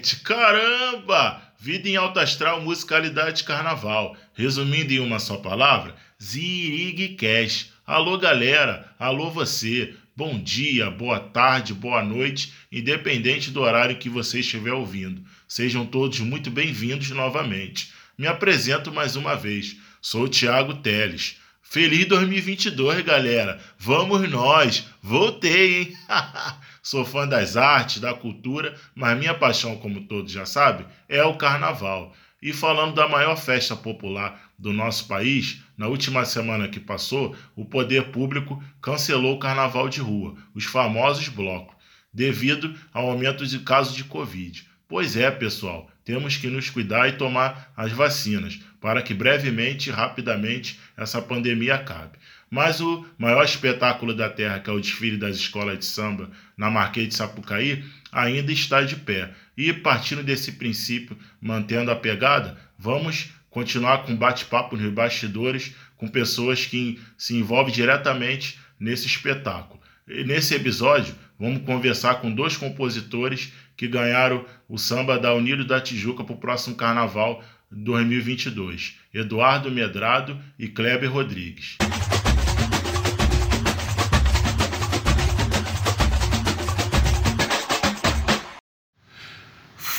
gente! Caramba! Vida em alta astral, musicalidade carnaval. Resumindo em uma só palavra, Zirig Cash. Alô, galera! Alô, você! Bom dia, boa tarde, boa noite, independente do horário que você estiver ouvindo. Sejam todos muito bem-vindos novamente. Me apresento mais uma vez. Sou o Thiago Teles. Feliz 2022, galera! Vamos nós! Voltei, hein? Sou fã das artes, da cultura, mas minha paixão, como todos já sabem, é o carnaval. E falando da maior festa popular do nosso país, na última semana que passou, o poder público cancelou o carnaval de rua, os famosos blocos, devido ao aumento de casos de Covid. Pois é, pessoal, temos que nos cuidar e tomar as vacinas para que brevemente e rapidamente essa pandemia acabe. Mas o maior espetáculo da Terra, que é o desfile das escolas de samba na Marquês de Sapucaí, ainda está de pé. E partindo desse princípio, mantendo a pegada, vamos continuar com bate-papo nos bastidores com pessoas que se envolvem diretamente nesse espetáculo. E nesse episódio, vamos conversar com dois compositores que ganharam o samba da Unido da Tijuca para o próximo carnaval 2022, Eduardo Medrado e Kleber Rodrigues.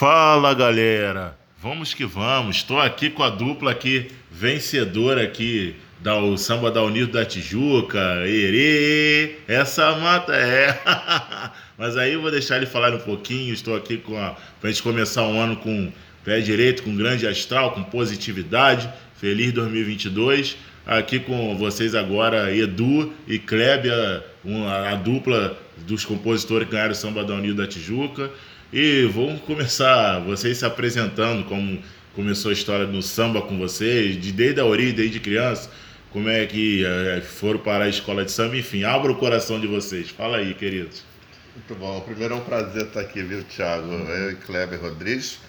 Fala galera, vamos que vamos. Estou aqui com a dupla aqui vencedora aqui da o samba da Unido da Tijuca. Erê, essa mata é. Mas aí eu vou deixar ele falar um pouquinho. Estou aqui com a pra gente começar um ano com pé direito, com grande astral, com positividade. Feliz 2022. Aqui com vocês agora Edu e Kleber, a, a dupla dos compositores que ganharam o samba da Unido da Tijuca. E vamos começar vocês se apresentando, como começou a história no samba com vocês, de desde a origem, desde criança, como é que é, foram para a escola de samba, enfim, abra o coração de vocês. Fala aí, queridos. Muito bom. Primeiro é um prazer estar aqui, viu, Thiago? Eu e Kleber Rodrigues.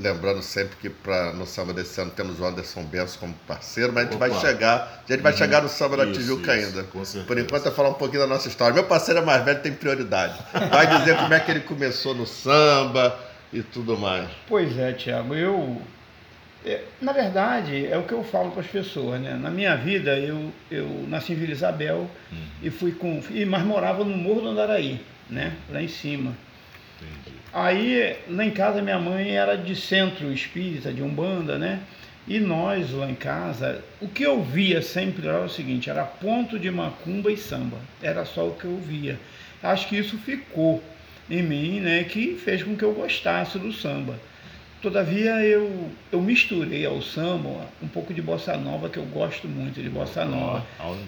Lembrando sempre que pra, no samba desse ano temos o Anderson Benson como parceiro, mas a gente Opa. vai chegar. A gente vai uhum. chegar no samba da Tijuca isso, ainda. Por enquanto é falar um pouquinho da nossa história. Meu parceiro é mais velho, tem prioridade. Vai dizer como é que ele começou no samba e tudo mais. Pois é, Tiago. Eu. É, na verdade, é o que eu falo para as pessoas, né? Na minha vida, eu, eu nasci em Vila Isabel uhum. e fui com. Mas morava no Morro do Andaraí, né? Lá em cima. Entendi. Aí, lá em casa, minha mãe era de centro espírita, de Umbanda, né? E nós, lá em casa, o que eu via sempre era o seguinte: era ponto de macumba e samba. Era só o que eu via. Acho que isso ficou em mim, né? Que fez com que eu gostasse do samba. Todavia eu, eu misturei ao samba um pouco de bossa nova, que eu gosto muito de bossa nova.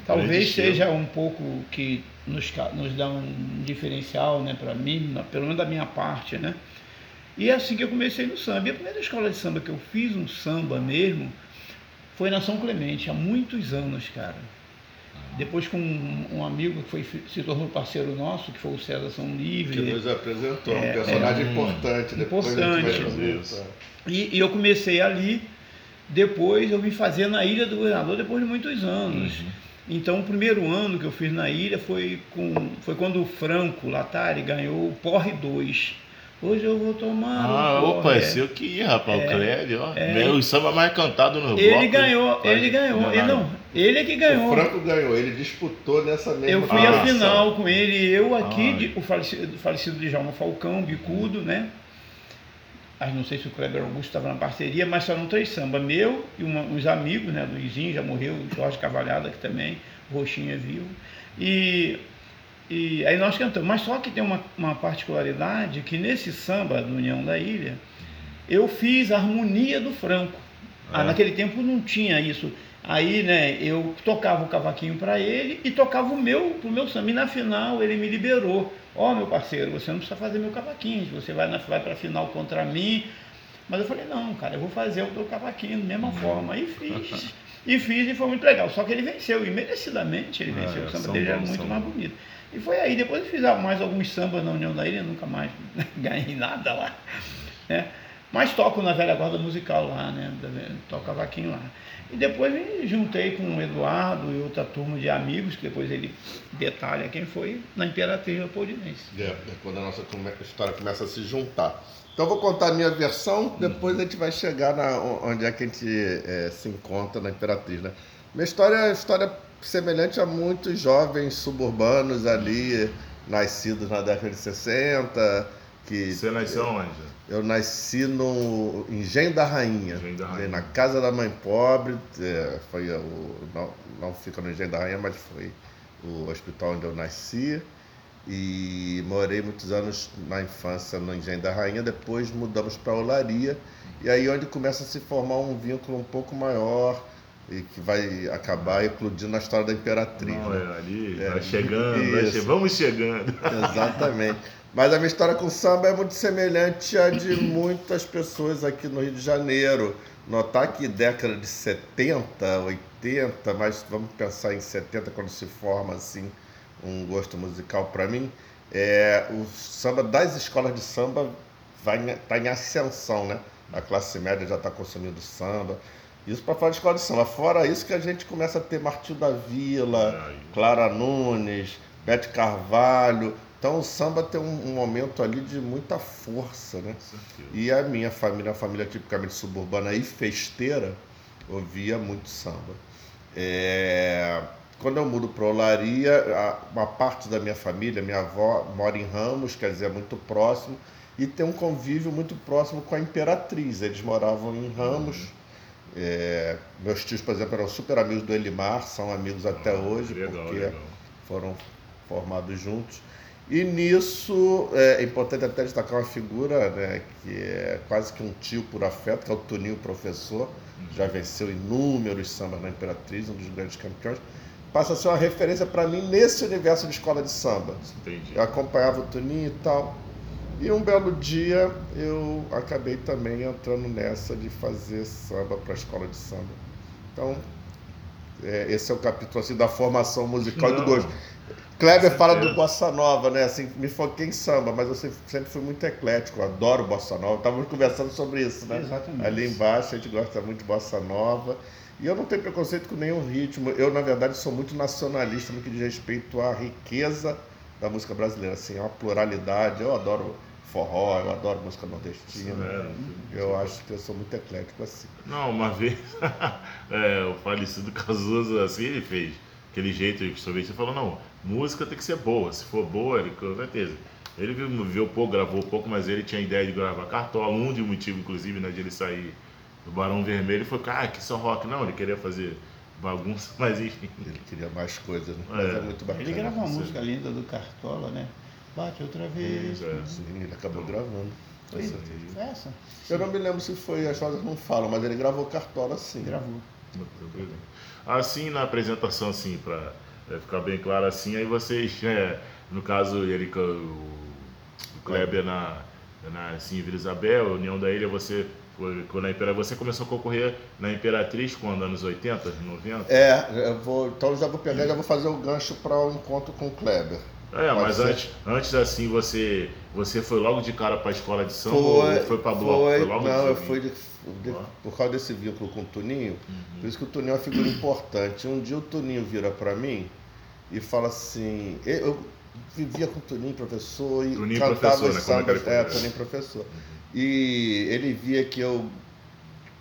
Talvez seja um pouco que nos, nos dá um diferencial, né, para mim, pelo menos da minha parte, né? E é assim que eu comecei no samba. E a primeira escola de samba que eu fiz um samba mesmo foi na São Clemente, há muitos anos, cara. Depois com um, um, amigo que foi, se tornou parceiro nosso, que foi o César São Livre. Que nos apresentou, é, um personagem é, importante. Importante. E, e, eu comecei ali, depois eu vim fazer na Ilha do Governador depois de muitos anos. Uhum. Então o primeiro ano que eu fiz na ilha foi, com, foi quando o Franco Latari ganhou o Porre 2. Hoje eu vou tomar. Ah, um opa, esse eu que ia, rapaz, é, o Cléber, ó. É, o samba mais cantado no ele bloco. Ganhou, ele ganhou, ele não, ele é que ganhou. O Franco ganhou, ele disputou nessa mesma Eu fui à final com ele, eu aqui, de, o falecido, falecido de Jalma Falcão, bicudo, né? Mas não sei se o Kleber Augusto estava na parceria, mas só não três samba. Meu e uma, uns amigos, né? Luizinho já morreu, Jorge Cavalhada, que também, o Roxinho é vivo. E e aí nós cantamos. Mas só que tem uma, uma particularidade que nesse samba do União da Ilha, eu fiz a harmonia do Franco. Ah, é. naquele tempo não tinha isso. Aí, né, eu tocava o cavaquinho para ele e tocava o meu pro meu samba. E na final ele me liberou. Ó, oh, meu parceiro, você não precisa fazer meu cavaquinho, você vai, na, vai para a final contra mim. Mas eu falei, não, cara, eu vou fazer o teu cavaquinho da mesma uhum. forma. E fiz. e fiz e foi muito legal. Só que ele venceu, e merecidamente ele venceu. É, o samba dele era muito mais bonito. E foi aí, depois eu fiz mais alguns sambas na União da Ilha, nunca mais ganhei nada lá. Né? Mas toco na velha guarda musical lá, né? Toco cavaquinho lá. E depois me juntei com o Eduardo e outra turma de amigos, que depois ele detalha quem foi, na Imperatriz Leopoldinense. É, é quando a nossa história começa a se juntar. Então vou contar a minha versão, depois a gente vai chegar na, onde é que a gente é, se encontra na Imperatriz. Né? Minha história é uma história semelhante a muitos jovens suburbanos ali, nascidos na década de 60. Que, Você nasceu onde? Eu nasci no Engenho da Rainha, Engenho da Rainha. na casa da mãe pobre. É, foi o, não, não fica no Engenho da Rainha, mas foi o hospital onde eu nasci. E morei muitos anos na infância no Engenho da Rainha. Depois mudamos para Olaria. E aí onde começa a se formar um vínculo um pouco maior e que vai acabar eclodindo na história da Imperatriz. Não, né? é, ali, é, vai chegando, vai che vamos chegando. Exatamente. Mas a minha história com samba é muito semelhante à de muitas pessoas aqui no Rio de Janeiro. Notar que década de 70, 80, mas vamos pensar em 70 quando se forma assim um gosto musical para mim, é, o samba das escolas de samba vai tá em ascensão, né? A classe média já está consumindo samba. Isso para falar de escola de samba. Fora isso que a gente começa a ter Martil da Vila, Clara Nunes, Bete Carvalho, então o samba tem um, um momento ali de muita força, né? E a minha família, uma família tipicamente suburbana e festeira, ouvia muito samba. É... Quando eu mudo para Olaria, uma parte da minha família, minha avó, mora em Ramos, quer dizer, é muito próximo, e tem um convívio muito próximo com a Imperatriz. Eles moravam em Ramos. Uhum. É... meus tios, por exemplo, eram super amigos do Elimar, são amigos até hoje, legal, porque legal. foram formados juntos. E nisso é importante até destacar uma figura né, que é quase que um tio por afeto, que é o Toninho Professor, já venceu inúmeros sambas na Imperatriz, um dos grandes campeões. Passa a ser uma referência para mim nesse universo de escola de samba. Entendi. Eu acompanhava o Toninho e tal. E um belo dia eu acabei também entrando nessa de fazer samba para a escola de samba. Então, é, esse é o capítulo assim, da formação musical Não. do gosto. Kleber fala do bossa nova, né? Assim, me foquei em samba, mas eu sempre fui muito eclético, adoro bossa nova. Estávamos conversando sobre isso, né? Exatamente. Ali embaixo a gente gosta muito de bossa nova. E eu não tenho preconceito com nenhum ritmo. Eu, na verdade, sou muito nacionalista no que diz respeito à riqueza da música brasileira. Assim, é uma pluralidade. Eu adoro forró, eu adoro música nordestina. É, eu acho que eu sou muito eclético assim. Não, uma vez é, o falecido Cazuza, assim, ele fez aquele jeito que você falou, não, música tem que ser boa. Se for boa, ele com certeza. Ele viu, viu pouco, gravou pouco, mas ele tinha a ideia de gravar cartola. Um de motivo, inclusive, né, de ele sair do Barão Vermelho foi, ah, que só rock. Não, ele queria fazer bagunça, mas enfim. Ele queria mais coisas, né? É. Mas é muito bacana. Ele gravou uma música linda do Cartola, né? Bate outra vez. É. Sim, ele acabou então, gravando. Foi essa? Eu não me lembro se foi, as coisas não falam, mas ele gravou Cartola sim. Gravou. Assim, na apresentação, assim, para é, ficar bem claro assim, aí vocês, é, no caso, ele, o, o Kleber na, na assim, Vila Isabel, União da Ilha, você quando a Imperatriz, você começou a concorrer na Imperatriz quando? Anos 80, 90? É, eu vou, então já vou pegar, já vou fazer o gancho para o um encontro com o Kleber. É, Pode mas antes, antes assim você você foi logo de cara para a escola de samba foi, ou foi para bloco? Foi, foi logo não, eu fui de, de, por causa desse vínculo com o Toninho. Uhum. Por isso que o Toninho é uma figura importante. Um dia o Toninho vira para mim e fala assim, eu vivia com o Toninho professor e Toninho cantava professor, né? sambas, é, Toninho professor. E ele via que eu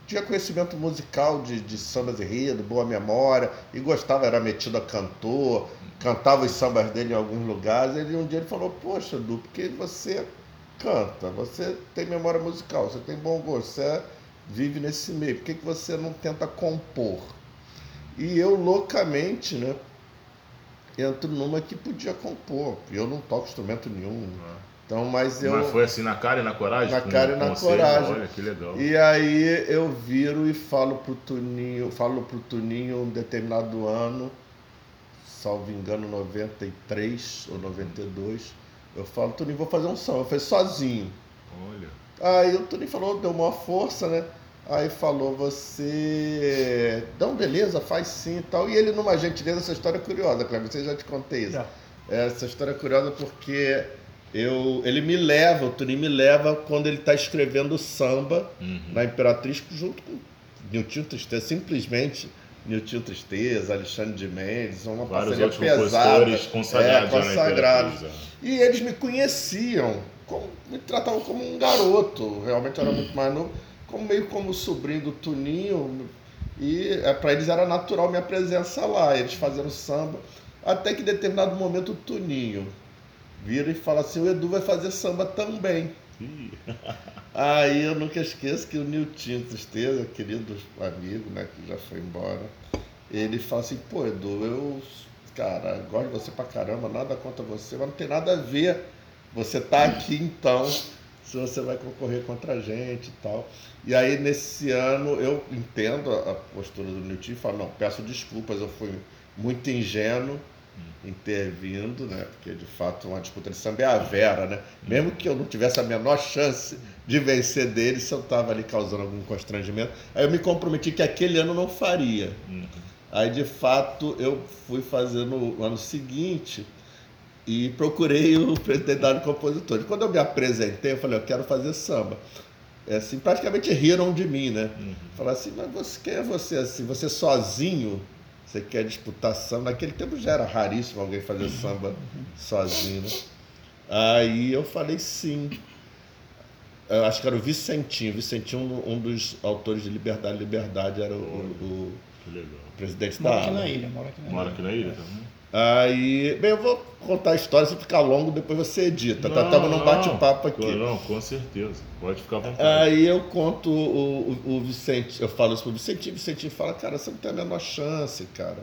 tinha conhecimento musical de, de sambas enredo, boa memória, e gostava, era metido a cantor, cantava os sambas dele em alguns lugares. Ele um dia ele falou, poxa, Du, porque você canta, você tem memória musical, você tem bom gosto, você vive nesse meio, por que, que você não tenta compor? E eu loucamente, né, entro numa que podia compor. Eu não toco instrumento nenhum. Ah. Então, mas eu. Mas foi assim na cara e na coragem? Na cara e na coragem. Olha que legal. E aí eu viro e falo pro Tuninho, falo pro Tuninho um determinado ano, salvo engano, 93 ou 92. Eu falo, Tuninho, vou fazer um som. Eu fiz sozinho. Olha. Aí o Tuninho falou, deu uma força, né? Aí falou, você. Não, beleza, faz sim e tal. E ele, numa gentileza, essa história é curiosa, Cleber, você já te contei isso. Já. Essa história é curiosa porque eu, ele me leva, o Turim me leva quando ele está escrevendo samba uhum. na Imperatriz junto com Nilton Tristeza, simplesmente Nilton Tristeza, Alexandre de Mendes, uma Vários parceria pesada, consagrados, é, consagrados. E eles me conheciam, como, me tratavam como um garoto, realmente era muito mais novo, como meio como sobrinho do Tuninho, e é, para eles era natural minha presença lá, eles fazendo samba, até que em determinado momento o Tuninho vira e fala assim, o Edu vai fazer samba também. Aí eu nunca esqueço que o Nilton Tristeza, querido amigo, né, que já foi embora, ele fala assim, pô, Edu, eu, cara, gosto de você pra caramba, nada contra você, mas não tem nada a ver. Você tá aqui então, se você vai concorrer contra a gente e tal. E aí nesse ano eu entendo a postura do Nilton e falo, não, peço desculpas, eu fui muito ingênuo intervindo, né? Porque de fato uma disputa de samba é a Vera, né? Mesmo que eu não tivesse a menor chance de vencer dele, se eu estava ali causando algum constrangimento, aí eu me comprometi que aquele ano não faria. Uhum. Aí de fato eu fui fazer no ano seguinte e procurei o presidente da compositor. E quando eu me apresentei, eu falei, eu quero fazer samba. É assim, praticamente riram de mim, né? Uhum. Falaram assim, mas você, quem é você assim? Você sozinho? Você quer disputar samba? Naquele tempo já era raríssimo alguém fazer samba sozinho. Né? Aí eu falei sim. Eu acho que era o Vicentinho. Vicentinho, um, um dos autores de Liberdade Liberdade, era o, o, o presidente mora da aqui na ilha, mora aqui na ilha. Mora aqui na ilha também. Aí, bem, eu vou contar a história, se ficar longo, depois você edita. Tá? Estamos num bate-papo aqui. Não, com certeza. Pode ficar à vontade. Aí eu conto o, o, o Vicente, eu falo isso pro Vicentinho, o Vicentinho fala, cara, você não tem a menor chance, cara.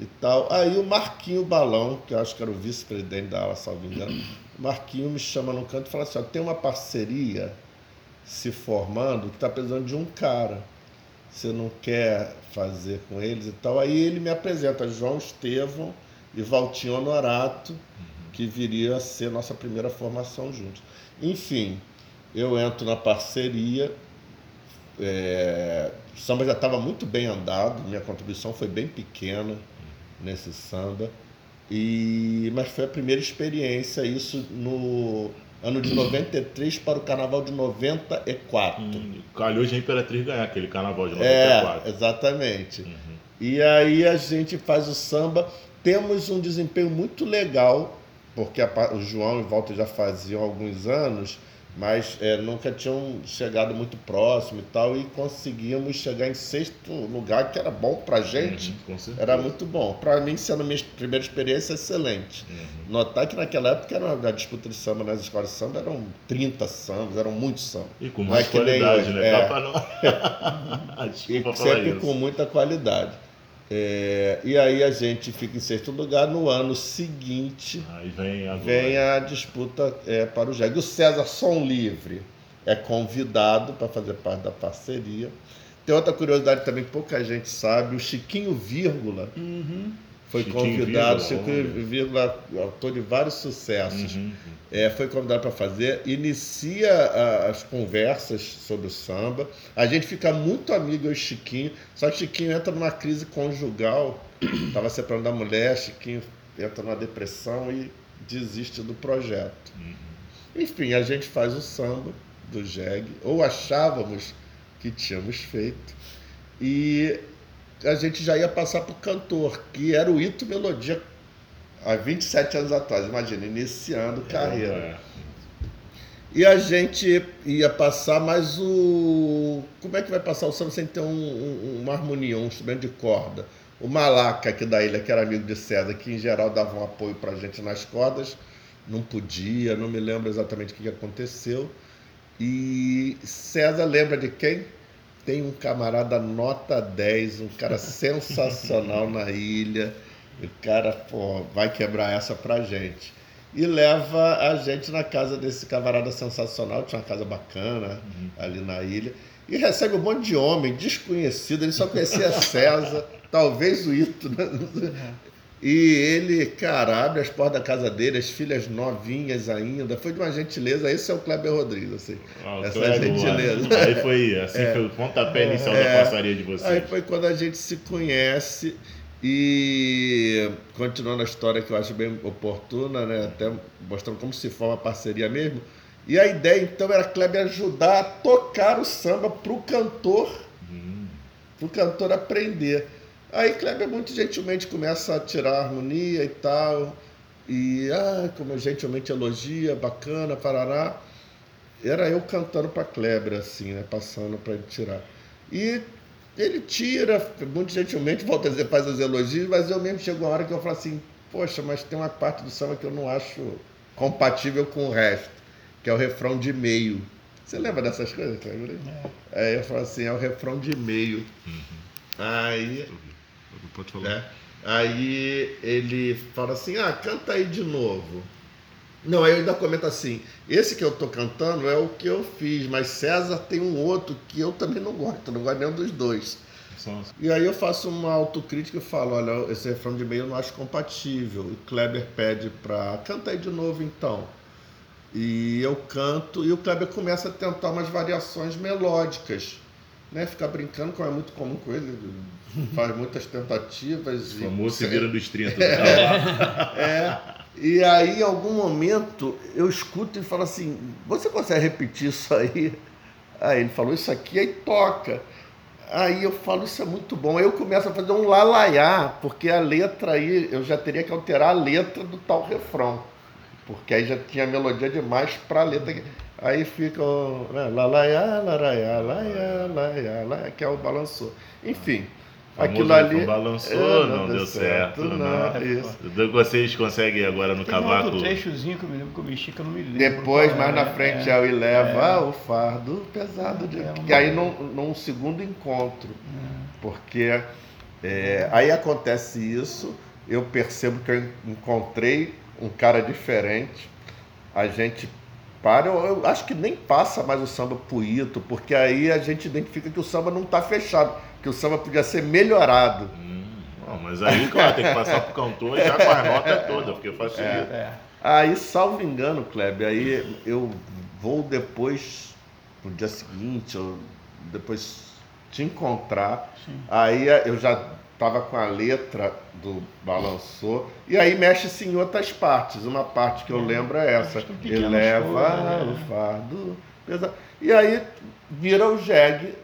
E tal. Aí o Marquinho Balão, que eu acho que era o vice-presidente da ala, salvo engano, o Marquinho me chama no canto e fala assim: ó, tem uma parceria se formando que está precisando de um cara. Você não quer fazer com eles e tal. Aí ele me apresenta João Estevão e Valtinho Honorato, que viria a ser nossa primeira formação juntos. Enfim, eu entro na parceria, é, o samba já estava muito bem andado, minha contribuição foi bem pequena nesse samba, e, mas foi a primeira experiência, isso no ano de 93 para o carnaval de 94. Hum, calhou de a Imperatriz ganhar aquele carnaval de 94. É, exatamente. Uhum. E aí a gente faz o samba temos um desempenho muito legal, porque a, o João e Walter já faziam alguns anos, mas é, nunca tinham chegado muito próximo e tal, e conseguimos chegar em sexto lugar, que era bom pra gente. Uhum, era muito bom. Para mim, sendo minha primeira experiência, excelente. Uhum. Notar que naquela época era a disputa de samba nas escolas de samba eram 30 sambas, eram muitos sambas. E com é qualidade, nem, né? É, não... e sempre com muita qualidade. É, e aí a gente fica em sexto lugar. No ano seguinte, aí vem a, vem a disputa é, para o JEG. O César Som Livre é convidado para fazer parte da parceria. Tem outra curiosidade também que pouca gente sabe: o Chiquinho Vírgula. Uhum foi Chiquinho convidado, Vírgula, autor de vários sucessos, uhum. é, foi convidado para fazer, inicia a, as conversas sobre o samba. A gente fica muito amigo eu e Chiquinho, só que Chiquinho entra numa crise conjugal, estava separando da mulher, Chiquinho entra numa depressão e desiste do projeto. Uhum. Enfim, a gente faz o samba do Jeg, ou achávamos que tínhamos feito, e a gente já ia passar para o cantor, que era o Ito Melodia há 27 anos atrás, imagina, iniciando carreira. É. E a gente ia passar, mas o. Como é que vai passar o samba sem ter um, um, uma harmonia, um instrumento de corda? O Malaca aqui da ilha, que era amigo de César, que em geral dava um apoio para a gente nas cordas, não podia, não me lembro exatamente o que aconteceu. E César lembra de quem? Tem um camarada nota 10, um cara sensacional na ilha. O cara pô, vai quebrar essa pra gente. E leva a gente na casa desse camarada sensacional, tinha uma casa bacana uhum. ali na ilha. E recebe um monte de homem desconhecido, ele só conhecia César, talvez o Ito. Né? E ele, cara, abre as portas da casa dele, as filhas novinhas ainda. Foi de uma gentileza. Esse é o Kleber Rodrigues, assim. Ah, essa é gentileza. Aí foi assim, é, foi o pontapé inicial é, da passaria de vocês. Aí foi quando a gente se conhece E continuando a história que eu acho bem oportuna, né? até mostrando como se forma a parceria mesmo. E a ideia então era Kleber ajudar a tocar o samba para o cantor, hum. para o cantor aprender. Aí Kleber muito gentilmente começa a tirar a harmonia e tal, e ah, como gentilmente elogia, bacana, parará. Era eu cantando para Kleber, assim, né? Passando para ele tirar. E ele tira, muito gentilmente, volta a dizer, faz os elogios, mas eu mesmo chego uma hora que eu falo assim, poxa, mas tem uma parte do samba que eu não acho compatível com o resto, que é o refrão de meio. Você lembra dessas coisas, Kleber? É. Aí eu falo assim, é o refrão de meio. Uhum. Aí. Pode falar. É, aí ele fala assim, ah, canta aí de novo. Não, aí eu ainda comento assim, esse que eu tô cantando é o que eu fiz, mas César tem um outro que eu também não gosto, não gosto nenhum dos dois. E aí eu faço uma autocrítica e falo, olha, esse refrão de meio eu não acho compatível. E Kleber pede pra canta aí de novo então. E eu canto e o Kleber começa a tentar umas variações melódicas. Né, ficar brincando, como é muito comum com ele, faz muitas tentativas. O famoso se vira dos 30. É, é, e aí, em algum momento, eu escuto e falo assim: Você consegue repetir isso aí? Aí ele falou: Isso aqui, aí toca. Aí eu falo: Isso é muito bom. Aí eu começo a fazer um lalaiá, porque a letra aí, eu já teria que alterar a letra do tal refrão. Porque aí já tinha melodia demais para a letra. Aí fica o né, lalaiá, laraiá, laiá, laiá, laiá, que é o balançou. Enfim. Aquilo ali. Balançou, é, não, não, deu certo. certo não, não. Isso. Vocês conseguem agora no Tem cavaco. Um trechozinho que eu me lembro que eu mexi que eu não me lembro. Depois, mais na frente, é, é o e leva é. o fardo pesado de. É, que aí num, num segundo encontro. É. Porque é, aí acontece isso, eu percebo que eu encontrei um cara diferente. A gente para, eu, eu, acho que nem passa mais o samba puito, porque aí a gente identifica que o samba não está fechado que o samba podia ser melhorado. Hum, não, mas aí, claro, tem que passar pro cantor já com a nota toda, porque facilita. É, é. Aí, salvo engano, Kleber, aí eu vou depois, no dia seguinte, ou depois te encontrar. Sim. Aí eu já estava com a letra do Balançou, e aí mexe-se em outras partes. Uma parte que eu lembro é essa. Eleva né? o fardo pesado. E aí vira o jegue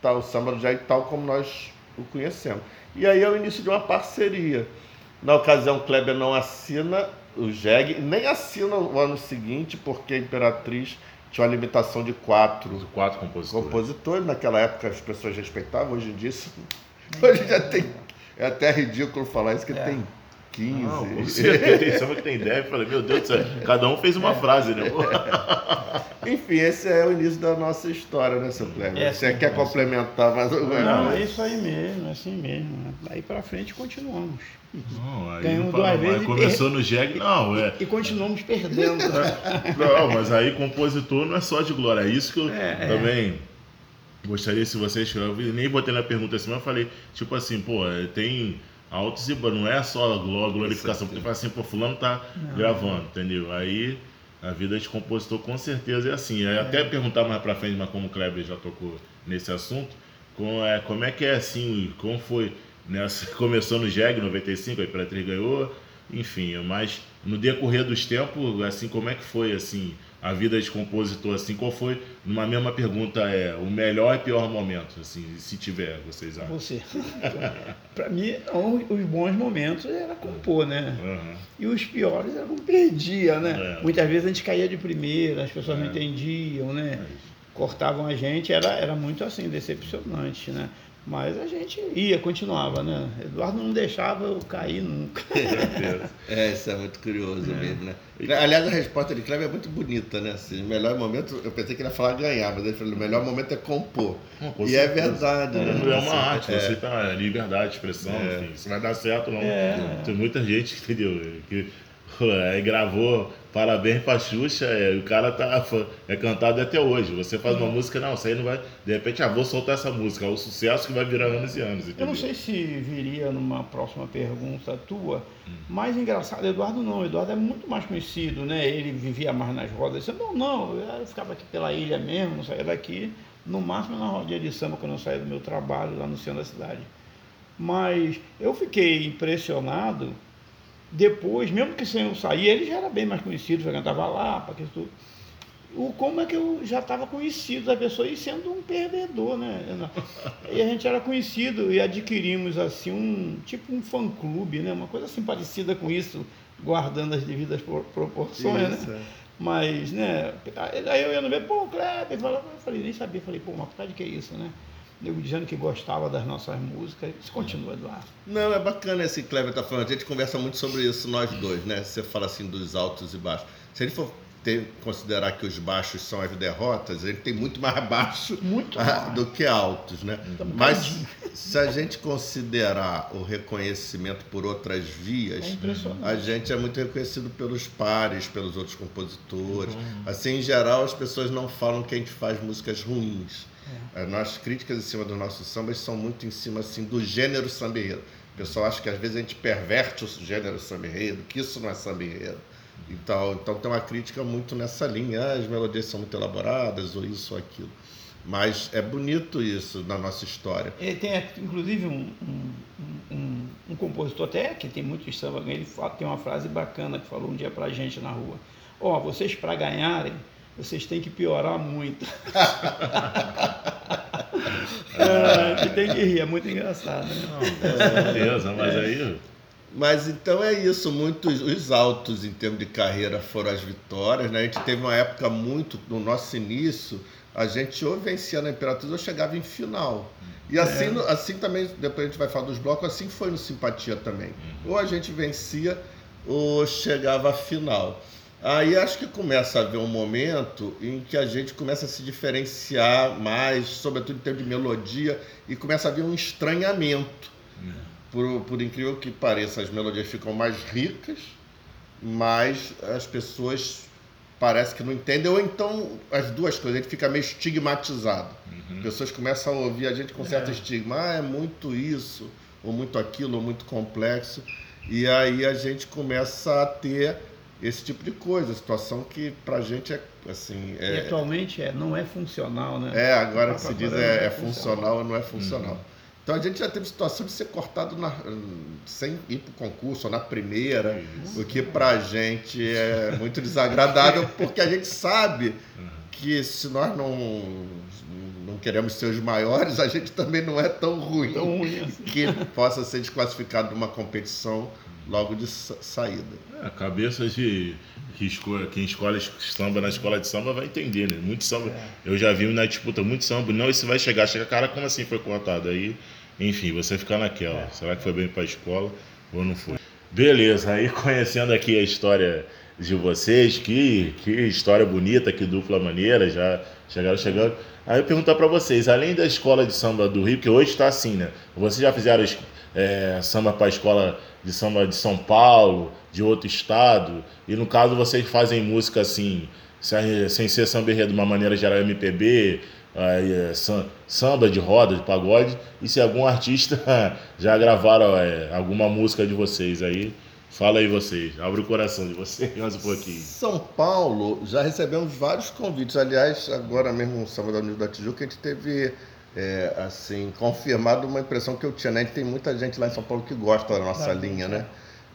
tal, o samba do jegue tal como nós o conhecemos. E aí é o início de uma parceria. Na ocasião, Kleber não assina o jegue, nem assina o ano seguinte, porque a Imperatriz tinha uma limitação de quatro, quatro compositores. compositores. Naquela época as pessoas respeitavam, hoje em dia isso, hoje já tem. É até ridículo falar isso, que é. tem 15. Não, samba que tem 10. Falei, meu Deus do céu, cada um fez uma frase, né? Enfim, esse é o início da nossa história, né, seu Cleber? É, você quer complementar mais alguma coisa? Não, é isso aí mesmo, é assim mesmo. Daí pra frente continuamos. Não, aí Ganhamos duas vezes. Começou no JEG, não, é. E, e continuamos perdendo. não, mas aí compositor não é só de glória. É isso que eu é, é. também. Gostaria se vocês. Eu nem botei na pergunta assim, mas eu falei, tipo assim, pô, tem altos e não é só a glorificação, porque fala assim, pô, fulano tá não. gravando, entendeu? Aí a vida de compositor com certeza é assim. É. Até perguntar mais pra frente, mas como o Kleber já tocou nesse assunto, como é, como é que é assim, como foi, nessa, começou no JEG 95, a Imperatriz ganhou, enfim, mas no decorrer dos tempos, assim, como é que foi, assim, a vida de compositor, assim, qual foi, numa mesma pergunta, é o melhor e pior momento, assim, se tiver, vocês acham? Você. Para mim, os bons momentos era compor, né? Uhum. E os piores era como perdia, né? É. Muitas vezes a gente caía de primeira, as pessoas é. não entendiam, né? É Cortavam a gente, era, era muito assim, decepcionante, né? Mas a gente ia, continuava, né? Eduardo não deixava eu cair nunca. é, isso é muito curioso é. mesmo, né? Aliás, a resposta de Cleber é muito bonita, né? Assim, o melhor momento, eu pensei que ele ia falar ganhar, mas ele falou, o melhor momento é compor. e é verdade, é, né? É uma arte, é. você tá liberdade de expressão, é. enfim, se vai dar certo não. É. Tem muita gente, entendeu? Que é, gravou Parabéns pra Xuxa, é, o cara tá é cantado até hoje. Você faz uma música, não, isso aí não vai. De repente, ah, vou soltar essa música. É o sucesso que vai virar anos e anos. Entendeu? Eu não sei se viria numa próxima pergunta tua, hum. mas engraçado, Eduardo não, Eduardo é muito mais conhecido, né? Ele vivia mais nas rodas. Eu, não, não, eu ficava aqui pela ilha mesmo, não saía daqui. No máximo na rodinha de samba, quando eu saía do meu trabalho lá no centro da cidade. Mas eu fiquei impressionado depois, mesmo que sem eu sair, ele já era bem mais conhecido, já cantava lá, para que tudo. O, como é que eu já estava conhecido da pessoa e sendo um perdedor, né? E a gente era conhecido e adquirimos assim um tipo um fã clube, né? Uma coisa assim parecida com isso, guardando as devidas proporções, isso, né? Mas, né, aí eu ia no ver, pô, Kleber, eu falei, nem sabia, falei, pô, mas por que é isso, né? Nego dizendo que gostava das nossas músicas. Isso continua, Eduardo. Não, é bacana esse Kleber tá falando. A gente conversa muito sobre isso, nós dois, né? Você fala assim dos altos e baixos. Se a gente for ter, considerar que os baixos são as derrotas, a gente tem muito mais baixo muito do que altos, né? Mas se a gente considerar o reconhecimento por outras vias, é a gente é muito reconhecido pelos pares, pelos outros compositores. Uhum. Assim, em geral, as pessoas não falam que a gente faz músicas ruins é. Nossas críticas em cima dos nossos sambas são muito em cima assim, do gênero samba enredo. O pessoal acha que às vezes a gente perverte o gênero samba enredo, que isso não é samba enredo. Então, então tem uma crítica muito nessa linha, ah, as melodias são muito elaboradas, ou isso ou aquilo. Mas é bonito isso na nossa história. Ele tem, inclusive, um, um, um, um compositor até que tem muito samba, ele tem uma frase bacana que falou um dia pra gente na rua. Ó, oh, vocês para ganharem vocês têm que piorar muito. é, que tem que rir, é muito engraçado. Né? Não, com certeza, mas aí. Mas então é isso, muitos os altos em termos de carreira foram as vitórias. Né? A gente teve uma época muito, no nosso início, a gente ou vencia na Imperatriz ou chegava em final. E assim, é. assim também, depois a gente vai falar dos blocos, assim foi no Simpatia também. Ou a gente vencia ou chegava à final. Aí acho que começa a haver um momento em que a gente começa a se diferenciar mais, sobretudo em termos de melodia, e começa a haver um estranhamento. É. Por, por incrível que pareça, as melodias ficam mais ricas, mas as pessoas parece que não entendem, ou então as duas coisas, a gente fica meio estigmatizado. Uhum. Pessoas começam a ouvir a gente com certo é. estigma, ah, é muito isso, ou muito aquilo, ou muito complexo, e aí a gente começa a ter esse tipo de coisa, situação que pra gente é assim. É, e atualmente é, não é funcional, né? É, agora que se diz é, é funcional ou não é funcional. Uhum. Então a gente já teve situação de ser cortado na, sem ir para o concurso, ou na primeira, Isso. o que para a gente é muito desagradável, porque a gente sabe uhum. que se nós não, não queremos ser os maiores, a gente também não é tão ruim, tão ruim assim. que possa ser desclassificado numa competição logo de saída. É, cabeça de que escolhe, quem escolhe samba na escola de samba vai entender, né? Muito samba. É. Eu já vi na disputa muito samba, não, esse vai chegar, chega, cara, como assim foi contado? Aí, enfim, você fica naquela. É. Será que foi bem para a escola ou não foi? Beleza, aí conhecendo aqui a história de vocês, que, que história bonita, que dupla maneira, já chegaram chegando. Aí eu perguntar para vocês, além da escola de samba do Rio, que hoje está assim, né? Vocês já fizeram é, samba para a escola de samba de São Paulo, de outro estado, e no caso vocês fazem música assim, sem ser samba de uma maneira geral MPB, é, samba de roda, de pagode, e se algum artista já gravaram é, alguma música de vocês aí, fala aí vocês, abre o coração de vocês mais um pouquinho. São Paulo, já recebemos vários convites, aliás, agora mesmo no Samba da União da Tijuca, a gente teve é, assim, confirmado uma impressão que eu tinha, né? A gente tem muita gente lá em São Paulo que gosta da nossa linha, né?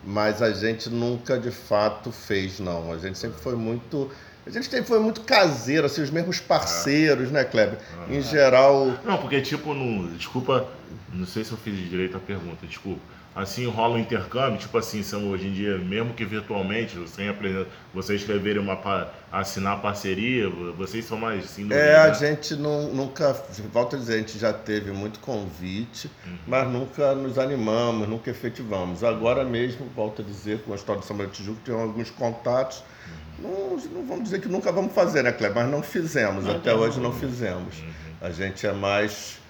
Mas a gente nunca de fato fez, não. A gente sempre foi muito. A gente sempre foi muito caseiro, assim, os mesmos parceiros, né, Kleber? Em geral. Não, porque tipo, no, desculpa, não sei se eu fiz direito a pergunta, desculpa assim rola um intercâmbio, tipo assim, são hoje em dia, mesmo que virtualmente, sem aprender, vocês escreverem uma assinar parceria, vocês são mais assim, É, né? a gente não, nunca, volto a dizer, a gente já teve muito convite, uhum. mas nunca nos animamos, nunca efetivamos. Agora mesmo, volto a dizer, com a história do de Tijuca, tem alguns contatos. Uhum. Não, não, vamos dizer que nunca vamos fazer, né, Kleber? Mas não fizemos, até hoje não fizemos. Uhum. A gente é mais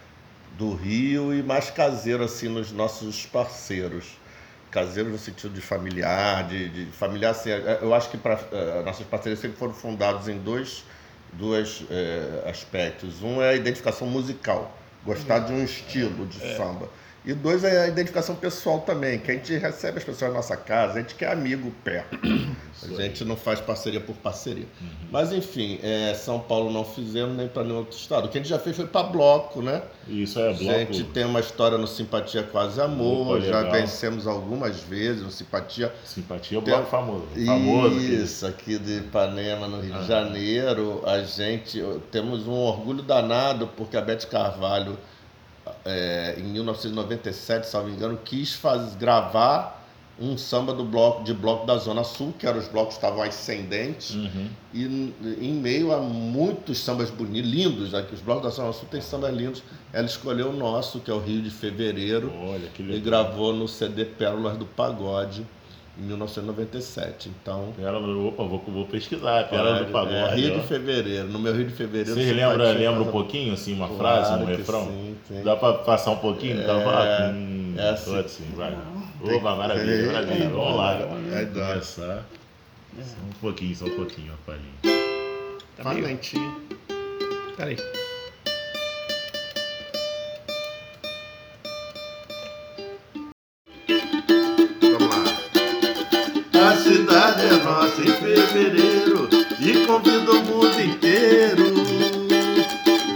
do Rio e mais caseiro assim nos nossos parceiros. Caseiro no sentido de familiar, de, de familiar assim, é, eu acho que para uh, é, nossas parcerias sempre foram fundados em dois, dois uh, aspectos. Um é a identificação musical, gostar de um estilo de é. samba. E dois é a identificação pessoal também, que a gente recebe as pessoas na nossa casa, a gente quer amigo perto. A gente não faz parceria por parceria. Uhum. Mas enfim, é, São Paulo não fizemos nem para nenhum outro estado. O que a gente já fez foi para bloco, né? Isso é bloco. A gente tem uma história no Simpatia Quase Amor, Opa, já vencemos algumas vezes no Simpatia. Simpatia é o bloco famoso. famoso Isso, aqui de Ipanema, no Rio ah. de Janeiro. A gente temos um orgulho danado porque a Beth Carvalho é, em 1997, salvo engano, quis faz, gravar um samba do bloco de bloco da Zona Sul, que eram os blocos que estavam ascendentes, uhum. e em meio a muitos sambas bonitos, lindos, né, que os blocos da Zona Sul têm sambas lindos, ela escolheu o nosso, que é o Rio de Fevereiro, Olha, e gravou no CD Pérolas do Pagode em 1997. Então. Pérola, opa, vou, vou pesquisar. Pérola do Pagode. É, Rio de Fevereiro. No meu Rio de Fevereiro. Você lembra, lembra um pouquinho, assim, uma claro frase, um refrão? Sim, sim. Dá para passar um pouquinho? É, Dá hum, é assim. assim vai. Opa, maravilha, maravilha. Vamos lá. Vai começar. Só um pouquinho, só um pouquinho, uma palhinha. Tá Valentinho. Peraí. É nossa em fevereiro e convida o mundo inteiro.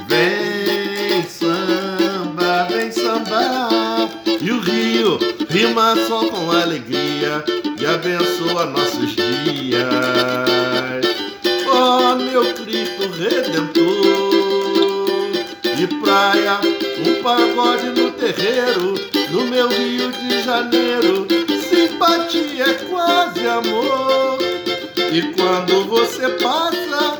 Vem samba, vem samba. E o Rio rima só com alegria e abençoa nossos dias. Oh, meu Cristo Redentor. De praia, um pagode no terreiro, no meu Rio de Janeiro simpatia é quase amor. E quando você passa,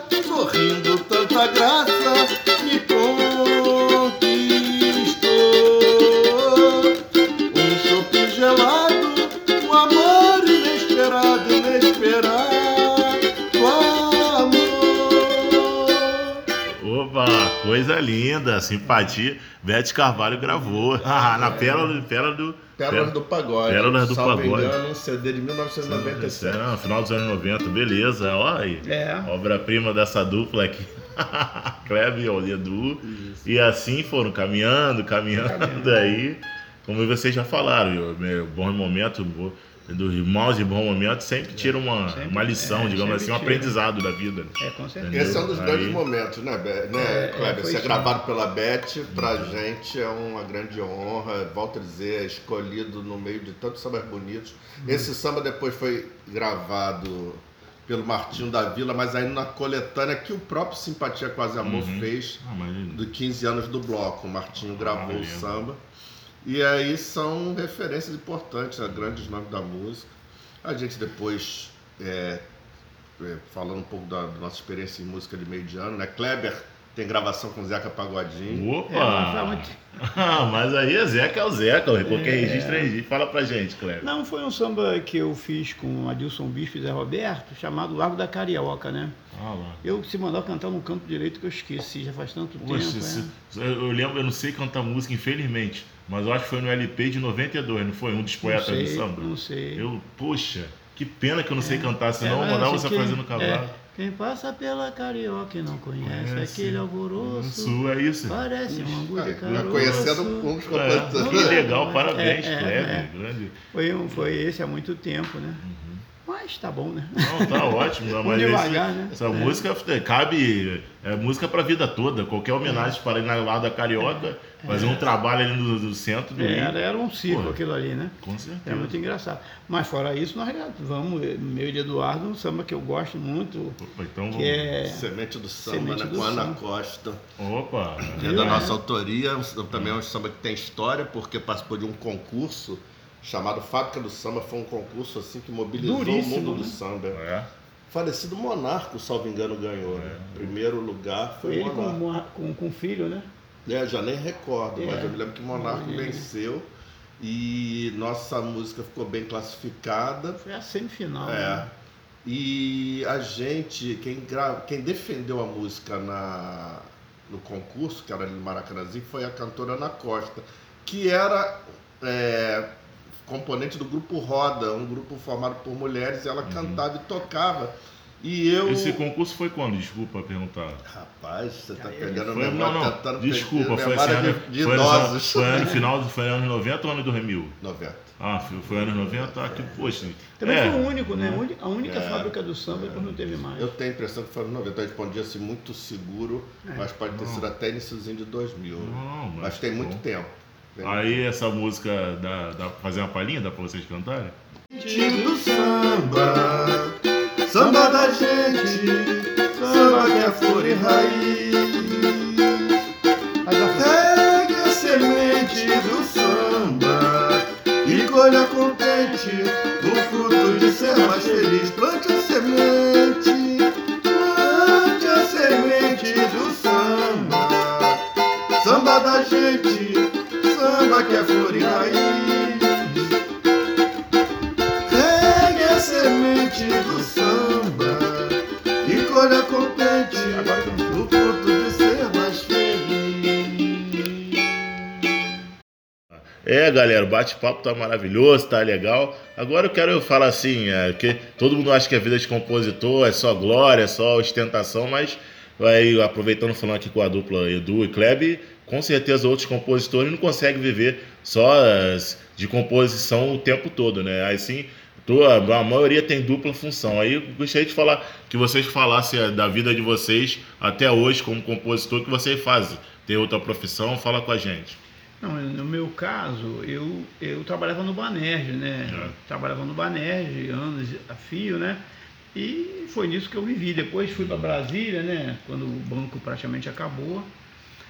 simpatia. Bete Carvalho gravou. Ah, na pérola, pérola do Pérolas do Pagode. Pérolas do Salvo Pagode. engano, um CD de 1997. Não, final dos anos 90, beleza. Olha aí. É. Obra-prima dessa dupla aqui. Kleber e Edu. E assim foram caminhando, caminhando, caminhando. aí. Como vocês já falaram, meu bom momento dos maus e bons momentos sempre tira uma, sempre, uma lição, é, digamos assim, um tira. aprendizado da vida. É, com certeza. Esse é um dos grandes momentos, né, né é, Kleber? Ser gravado pela Beth, pra uhum. gente é uma grande honra. Volto a dizer, é escolhido no meio de tantos sambas bonitos. Uhum. Esse samba depois foi gravado pelo Martinho da Vila, mas aí na coletânea que o próprio Simpatia Quase Amor uhum. fez, ah, do 15 anos do bloco. O Martinho gravou ah, o samba. E aí são referências importantes, a grandes nomes da música. A gente depois, é, é, falando um pouco da, da, nossa experiência em música de meio de ano, né? Kleber tem gravação com Zeca Pagodinho. Opa! É, mas aí é Zeca é o Zeca, qualquer é. registro é registro. Fala pra gente, Kleber. Não, foi um samba que eu fiz com Adilson Bispo e Zé Roberto, chamado Lago da Carioca, né? Ah, lá. Eu se mandar cantar no canto direito que eu esqueci, já faz tanto Poxa, tempo. Se, é. Eu lembro, eu não sei cantar música, infelizmente. Mas eu acho que foi no LP de 92, não foi? Um dos poetas do samba? Não sei. Eu, poxa, que pena que eu não sei é, cantar, senão é, eu mandava você fazendo cavalo. É, quem passa pela carioca e não conhece, conhece. aquele alvoroço. Isso, é isso. Parece um angu de caroço. Conhecendo uns compositores. É, que legal, parabéns, é, é, Grande. Foi, um, foi esse há muito tempo, né? Uhum. Mas tá bom, né? Não, tá ótimo. Não, mas devagar, esse, né? Essa é. música cabe. É música pra vida toda. Qualquer homenagem é. para ir lá da Carioca, é. fazer um trabalho ali no, no centro do Rio. Era, era um circo aquilo ali, né? Com certeza. É muito engraçado. Mas fora isso, nós vamos, meu de Eduardo, um samba que eu gosto muito. Opa, então que é Semente do Samba, Semente né? do com Ana Costa. Opa! É da nossa autoria, também é um samba que tem história, porque participou de um concurso chamado Fábrica do Samba, foi um concurso assim que mobilizou Duríssimo, o mundo né? do samba. É. Falecido Monarco, salvo engano, ganhou. Né? É. Né? Primeiro lugar foi, Ele Monarco. Com, com, com filho, né? É, já nem recordo, é. mas eu me lembro que Monarco venceu e nossa música ficou bem classificada. Foi a semifinal. É. Né? E a gente, quem, gra... quem defendeu a música na... no concurso, que era ali no Maracanãzinho, foi a cantora Ana Costa, que era é, componente do grupo Roda, um grupo formado por mulheres, e ela uhum. cantava e tocava E eu. Esse concurso foi quando? Desculpa perguntar. Rapaz, você tá Aí, pegando Foi, memória, não, não. tentando Desculpa, foi, esse memória ano, de, de foi, ano, idosos. foi ano final, foi anos 90 ou ano 2000? 90. Ah, foi, foi anos 90? Ah, que poxa. Também é, foi o único, né? A única É. fábrica do samba depois não teve mais. Eu tenho a impressão que foi no 90. Eu respondia-se muito seguro, É. mas pode ter Não. sido até iníciozinho de 2000. Não, mas, mas tem muito bom. tempo. Aí essa música, dá, dá pra fazer uma palhinha? Dá pra vocês cantarem? Gente do samba, samba da gente, samba que é flor e raiz. Pegue a semente do samba e colha contente o fruto de ser mais feliz. Plante a semente, plante a semente do samba, samba da gente, samba que é flor e raiz. Pegue a semente do samba e colha contente o fruto de ser mais feliz. É, galera, o bate-papo tá maravilhoso, tá legal. Agora eu quero falar assim, é, que todo mundo acha que a vida de compositor é só glória, é só ostentação, mas vai aproveitando falando aqui com a dupla Edu e Kleb, com certeza outros compositores não conseguem viver só as- de composição o tempo todo, né? Aí sim, tô- a maioria tem dupla função. Aí eu gostaria de falar que vocês falassem é, da vida de vocês até hoje como compositor, que vocês fazem. Tem outra profissão? Fala com a gente. Não, no meu caso, eu, eu trabalhava no Banerj, né? É. Trabalhava no Banerj, anos a fio, né? E foi nisso que eu vivi. Depois fui para Brasília, né? Quando o banco praticamente acabou.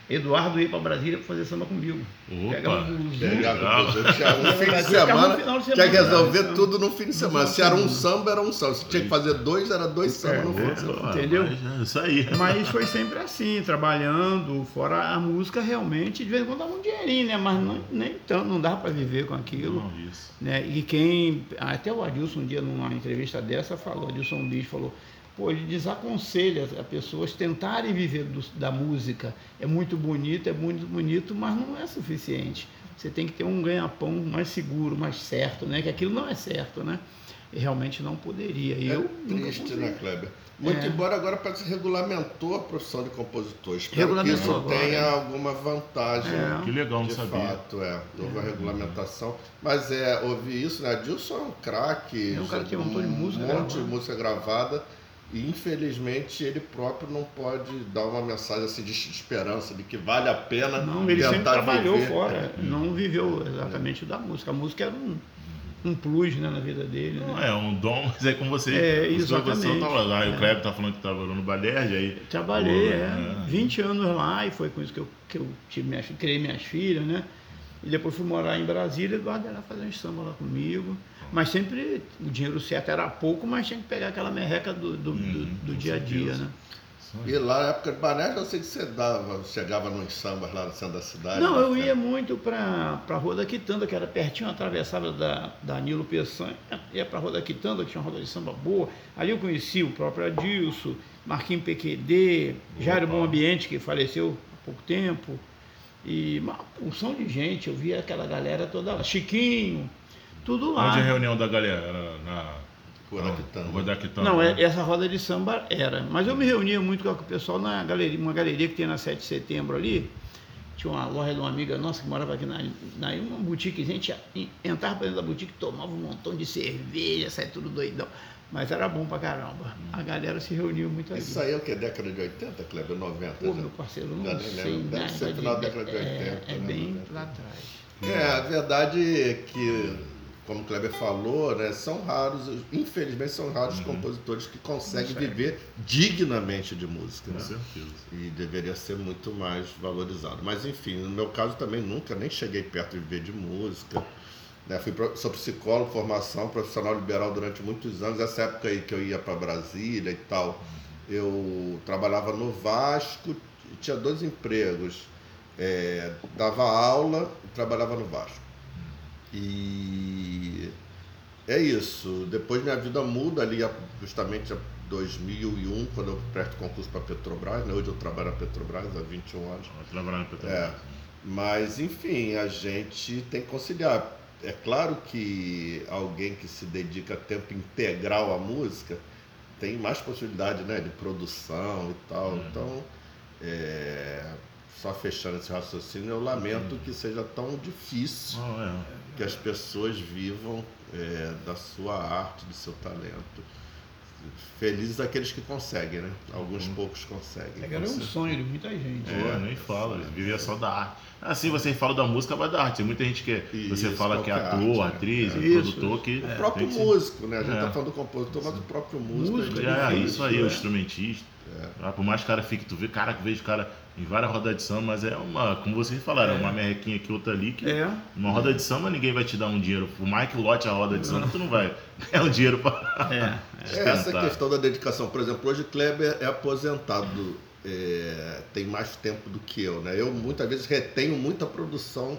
Eduardo ia para Brasília para fazer samba comigo. Opa, Pegava o Zoom. Pegava um fim de semana, final de tinha semana, que resolver né? tudo no fim de semana. Se era um samba, era um samba. Se tinha que fazer dois, era dois sambas no fim de semana. Entendeu? mas é Isso aí. Mas foi sempre assim, trabalhando, fora a música realmente, de vez em quando dava um dinheirinho, né? Mas não, nem tanto, não dava para viver com aquilo. Não, isso. né? E quem, até o Adilson um dia numa entrevista dessa falou, Adilson Bicho falou, pô, ele desaconselha as pessoas tentarem viver do- da música. É muito bonito, é muito bonito, mas não é suficiente. Você tem que ter um ganha-pão mais seguro, mais certo, né? Que aquilo não é certo, né? E realmente não poderia. Eu é nunca triste, né, Kleber? Muito É. embora agora parece que regulamentou a profissão de compositor. Espero que Regulamentou isso agora, tenha é. alguma vantagem. É. Que legal, não De sabia. fato, é. Houve a regulamentação. Mas é, ouvi isso, né? Dilson é um craque. É um cara que um montão de música Um monte de gravada. música gravada. E infelizmente ele próprio não pode dar uma mensagem assim de esperança, de que vale a pena Não, ele sempre trabalhou viver. fora, não viveu exatamente da música. A música era um, um plus né, na vida dele. Não Né? é um dom, mas é como você. É, exatamente. Você tava lá, e o É. Kleber tá falando que trabalhou no Balerj, aí. Trabalhei, Pô, é, é. 20 anos lá e foi com isso que eu, que eu tive minhas, criei minhas filhas, né? E depois fui morar em Brasília e Eduardo era fazer um samba lá comigo. Mas sempre o dinheiro certo era pouco, mas tinha que pegar aquela merreca do, do, do- Uhum, do com dia a dia, né? E lá na época de Bané, eu sei que você dava, chegava nos sambas lá no centro da cidade. Não, eu bacana. ia muito para a Rua da Quitanda, que era pertinho, atravessava da, da Nilo Peçanha, ia para a Rua da Quitanda, que tinha uma roda de samba boa. Ali eu conheci o próprio Adilson, Marquinhos PQD, Jairo Opa. Bom Ambiente, que faleceu há pouco tempo. E uma porção de gente, eu via aquela galera toda lá. Chiquinho, tudo lá. Onde é a reunião da galera? Era na. Quitanda. Não, né? é- essa roda de samba era. Mas eu me reunia muito com o pessoal na galeria, uma galeria que tem na 7 de setembro ali. Tinha uma loja de uma amiga nossa que morava aqui na, na uma boutique. A gente en- entrava pra dentro da boutique, tomava um montão de cerveja, saia tudo doidão. Mas era bom pra caramba. A galera se reuniu muito ali. Isso aí é o que? Década de 80, Kleber? 90? Pô, já? meu parceiro, não nem sei lembro. Deve ser final da década de é, 80, É, né? bem lá atrás. É, a verdade é que, como o Kleber falou, né, são raros, infelizmente são raros os compositores que conseguem Consegue. viver dignamente de música. Com Né? certeza. E deveria ser muito mais valorizado. Mas enfim, no meu caso também nunca nem cheguei perto de viver de música. Né? Fui, sou psicólogo, formação profissional liberal durante muitos anos. Essa época aí que eu ia para Brasília e tal, eu trabalhava no Vasco, tinha dois empregos. É, dava aula e trabalhava no Vasco. E é isso. Depois minha vida muda ali a- justamente a 2001, quando eu presto concurso para Petrobras. Né? Hoje eu trabalho na Petrobras há 21 anos. Ela trabalhava na Petrobras. É. Mas, enfim, a gente tem que conciliar. É claro que alguém que se dedica a tempo integral à música tem mais possibilidade né, de produção e tal. Uhum. Então, é, só fechando esse raciocínio, eu lamento uhum. que seja tão difícil oh, é. Que as pessoas vivam é, da sua arte, do seu talento. Felizes aqueles que conseguem, né? Alguns uhum. poucos conseguem. É, era um sonho de muita gente. É, é nem fala, vivia só da arte. Assim, você fala da música, mas da arte. Tem muita gente que Isso, você fala que é ator, arte, né? atriz, é. produtor, que. O próprio músico, né? A gente é. tá falando do compositor, mas o próprio músico. músico é, isso aí, o instrumentista. É. Ah, por mais que o cara fique, tu vê, cara, que vejo o cara em várias rodas de samba, mas é uma, como vocês falaram, é uma merrequinha aqui, outra ali, que é. uma roda de samba ninguém vai te dar um dinheiro. Por mais que lote a roda de samba, tu não vai ganhar um dinheiro para. É. é. Essa questão da dedicação, por exemplo, hoje Kleber é aposentado, é, tem mais tempo do que eu, né? Eu muitas vezes retenho muita produção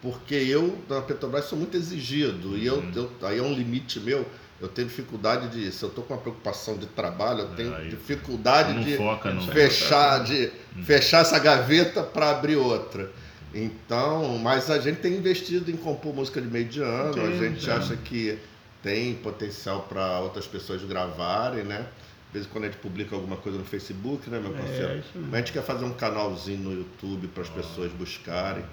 porque eu, na Petrobras, sou muito exigido, e eu, uhum. eu, aí é um limite meu eu tenho dificuldade de, se eu estou com uma preocupação de trabalho, eu tenho Aí, dificuldade de foca, fechar, de hum. fechar essa gaveta para abrir outra. Então, mas a gente tem investido em compor música de meio de ano, Entendi, a gente acha que tem potencial para outras pessoas gravarem, né? Às vezes quando a gente publica alguma coisa no Facebook, né, meu é, parceiro? É, a gente quer fazer um canalzinho no YouTube para as ah. pessoas buscarem.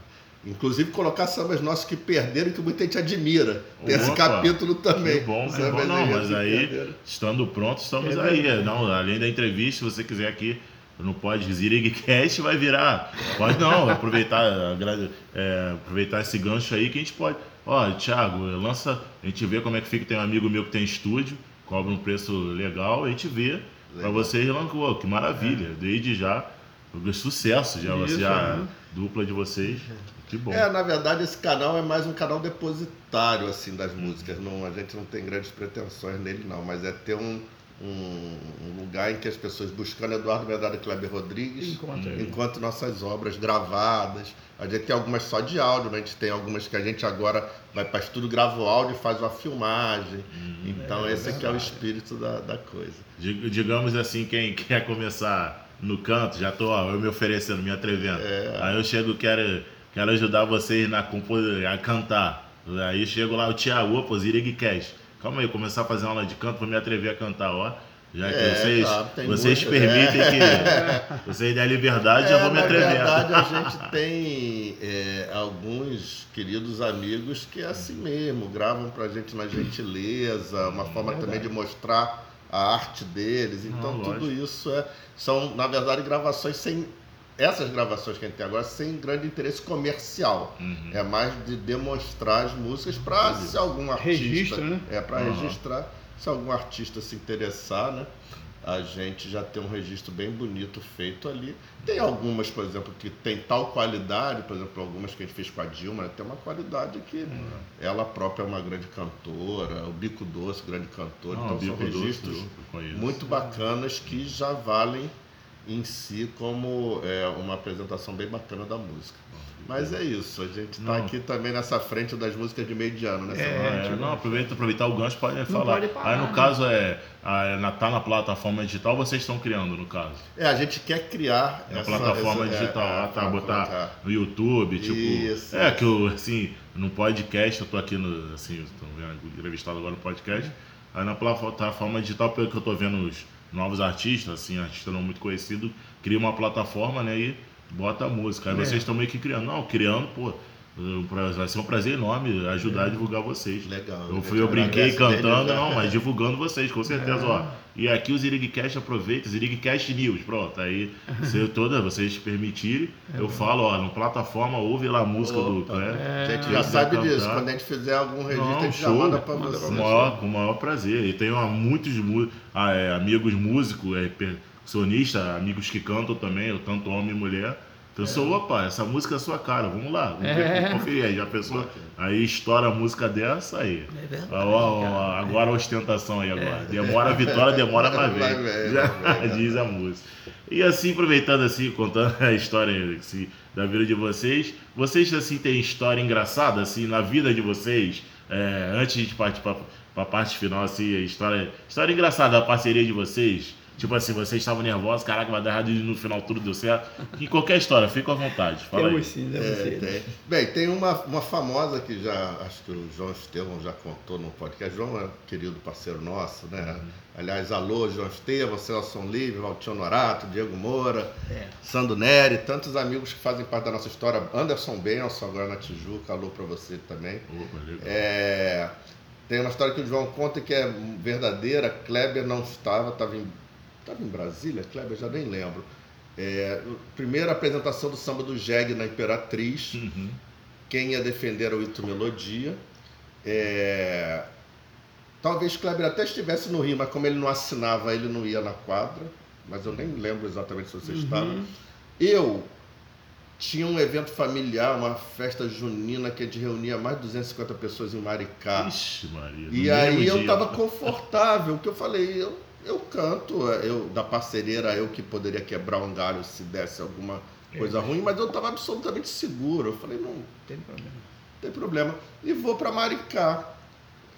Inclusive colocar sambas nossos que perderam que muita gente admira. Tem Opa, esse capítulo também. Que bom, que bom. Não, mas aí, perderam. estando pronto, estamos é aí. Não, além da entrevista, se você quiser aqui não pode Zirigcast vai virar. Pode não, aproveitar, é, aproveitar esse gancho aí que a gente pode. Ó, Thiago, lança, a gente vê como é que fica. Tem um amigo meu que tem estúdio, cobra um preço legal, a gente vê. Para vocês, que maravilha. É. Desde já, sucesso já, Isso, já né? dupla de vocês. Que bom. É, na verdade, esse canal é mais um canal depositário, assim, das músicas. Não, a gente não tem grandes pretensões nele, não. Mas é ter um, um, um lugar em que as pessoas buscando Eduardo Medrado e Kleber Rodrigues enquanto nossas obras gravadas. A gente tem algumas só de áudio, né? a gente tem algumas que a gente agora vai para estúdio, grava o áudio e faz uma filmagem. Hum, então, é, esse aqui é o espírito da, da coisa. Digamos assim, quem quer começar no canto, já tô ó, eu me oferecendo, me atrevendo. É. Aí eu chego, quero quero ajudar vocês na a cantar. Aí chego lá, o Thiago, opa, Zirig Cash. Calma aí, começar a fazer aula de canto para me atrever a cantar, ó. Já que é, vocês, claro, vocês muito, permitem é. que vocês dêem a liberdade, é, eu vou me atrever. Na verdade, a gente tem é, alguns queridos amigos que é assim mesmo, gravam pra gente na gentileza, uma forma também de mostrar a arte deles. Então, Não, tudo isso é, são, na verdade, gravações sem essas gravações que a gente tem agora sem grande interesse comercial. Uhum. É mais de demonstrar as músicas para se algum artista. Registra, né? É, para uhum. registrar. Se algum artista se interessar, né? A gente já tem um registro bem bonito feito ali. Tem algumas, por exemplo, que tem tal qualidade, por exemplo, algumas que a gente fez com a Dilma, né? tem uma qualidade que uhum. ela própria é uma grande cantora, o Bico Doce, grande cantor. Não, então são registros Doce, muito bacanas que já valem em si como é, uma apresentação bem bacana da música. Mas é isso, a gente está aqui também nessa frente das músicas de meio de ano, né? É, é, não, aproveita, aproveitar o gancho pode falar. Pode parar, Aí no né? caso é, a, tá na plataforma digital, vocês estão criando no caso? É, a gente quer criar na essa, plataforma essa, digital, é, ah, tá, botar no YouTube, tipo, isso, é isso. que eu assim, no podcast, eu tô aqui no assim, vendo entrevistado agora no podcast. Aí na plataforma digital, pelo que eu tô vendo os novos artistas, assim, artista não muito conhecido, cria uma plataforma, né, e bota a música. Aí é. vocês estão meio que criando. Não, criando, pô, vai ser um prazer enorme ajudar é. a divulgar vocês. Legal. Eu, fui, eu brinquei cantando, não, mas divulgando vocês, com certeza, é. ó. E aqui o Zirigcast aproveita, Zirigcast News, pronto. Aí, se toda, vocês permitirem, é eu falo, ó, na plataforma, ouve lá a música Opa, do Clé. É. A gente já sabe cantar. disso, quando a gente fizer algum registro, não, a gente show, já manda pra você. Com o maior, com maior prazer. E tenho muitos ah, é, amigos músicos, é, sonistas, amigos que cantam também, tanto homem e mulher então, sou, opa, essa música é sua cara, vamos lá, vamos é. ver, conferir aí. Já pensou? Aí estoura a música dessa aí. É verdade. agora a ostentação aí agora. É. Demora a vitória, demora pra ver. Já diz a música. E assim, aproveitando assim, contando a história assim, da vida de vocês, vocês assim têm história engraçada assim na vida de vocês? É, antes de partir para a parte final, assim, a história, história engraçada da parceria de vocês Tipo assim, vocês estavam nervosos, caraca, vai dar errado e no final tudo deu certo. Em qualquer história, fica à vontade. Fala Temos aí. sim, deve É, tem. Bem, tem uma, uma famosa que já, acho que o João Estevão já contou no podcast. João é um querido parceiro nosso, né? Aliás, alô, João Estevão, Celso Livre, Valtinho Norato, Diego Moura, É. Sandro Neri, tantos amigos que fazem parte da nossa história. Anderson Benson, agora na Tijuca, alô pra você também. Opa. É, tem uma história que o João conta que é verdadeira. Kleber não estava, estava em, estava em Brasília? Kleber, já nem lembro. É, primeira apresentação do samba do Jeg na Imperatriz. Uhum. Quem ia defender era o Ito Melodia. É, talvez Kleber até estivesse no Rio, mas como ele não assinava, ele não ia na quadra. Mas eu nem lembro exatamente se você estava. Uhum. Eu tinha um evento familiar, uma festa junina que a gente reunia mais de 250 pessoas em Maricá. Ixi, Maria. E aí eu dia. tava confortável, que eu falei, eu, eu canto, eu da parceria era eu que poderia quebrar um galho se desse alguma coisa É. ruim, mas eu tava absolutamente seguro. Eu falei, não, Tem problema. tem problema. E vou para Maricá.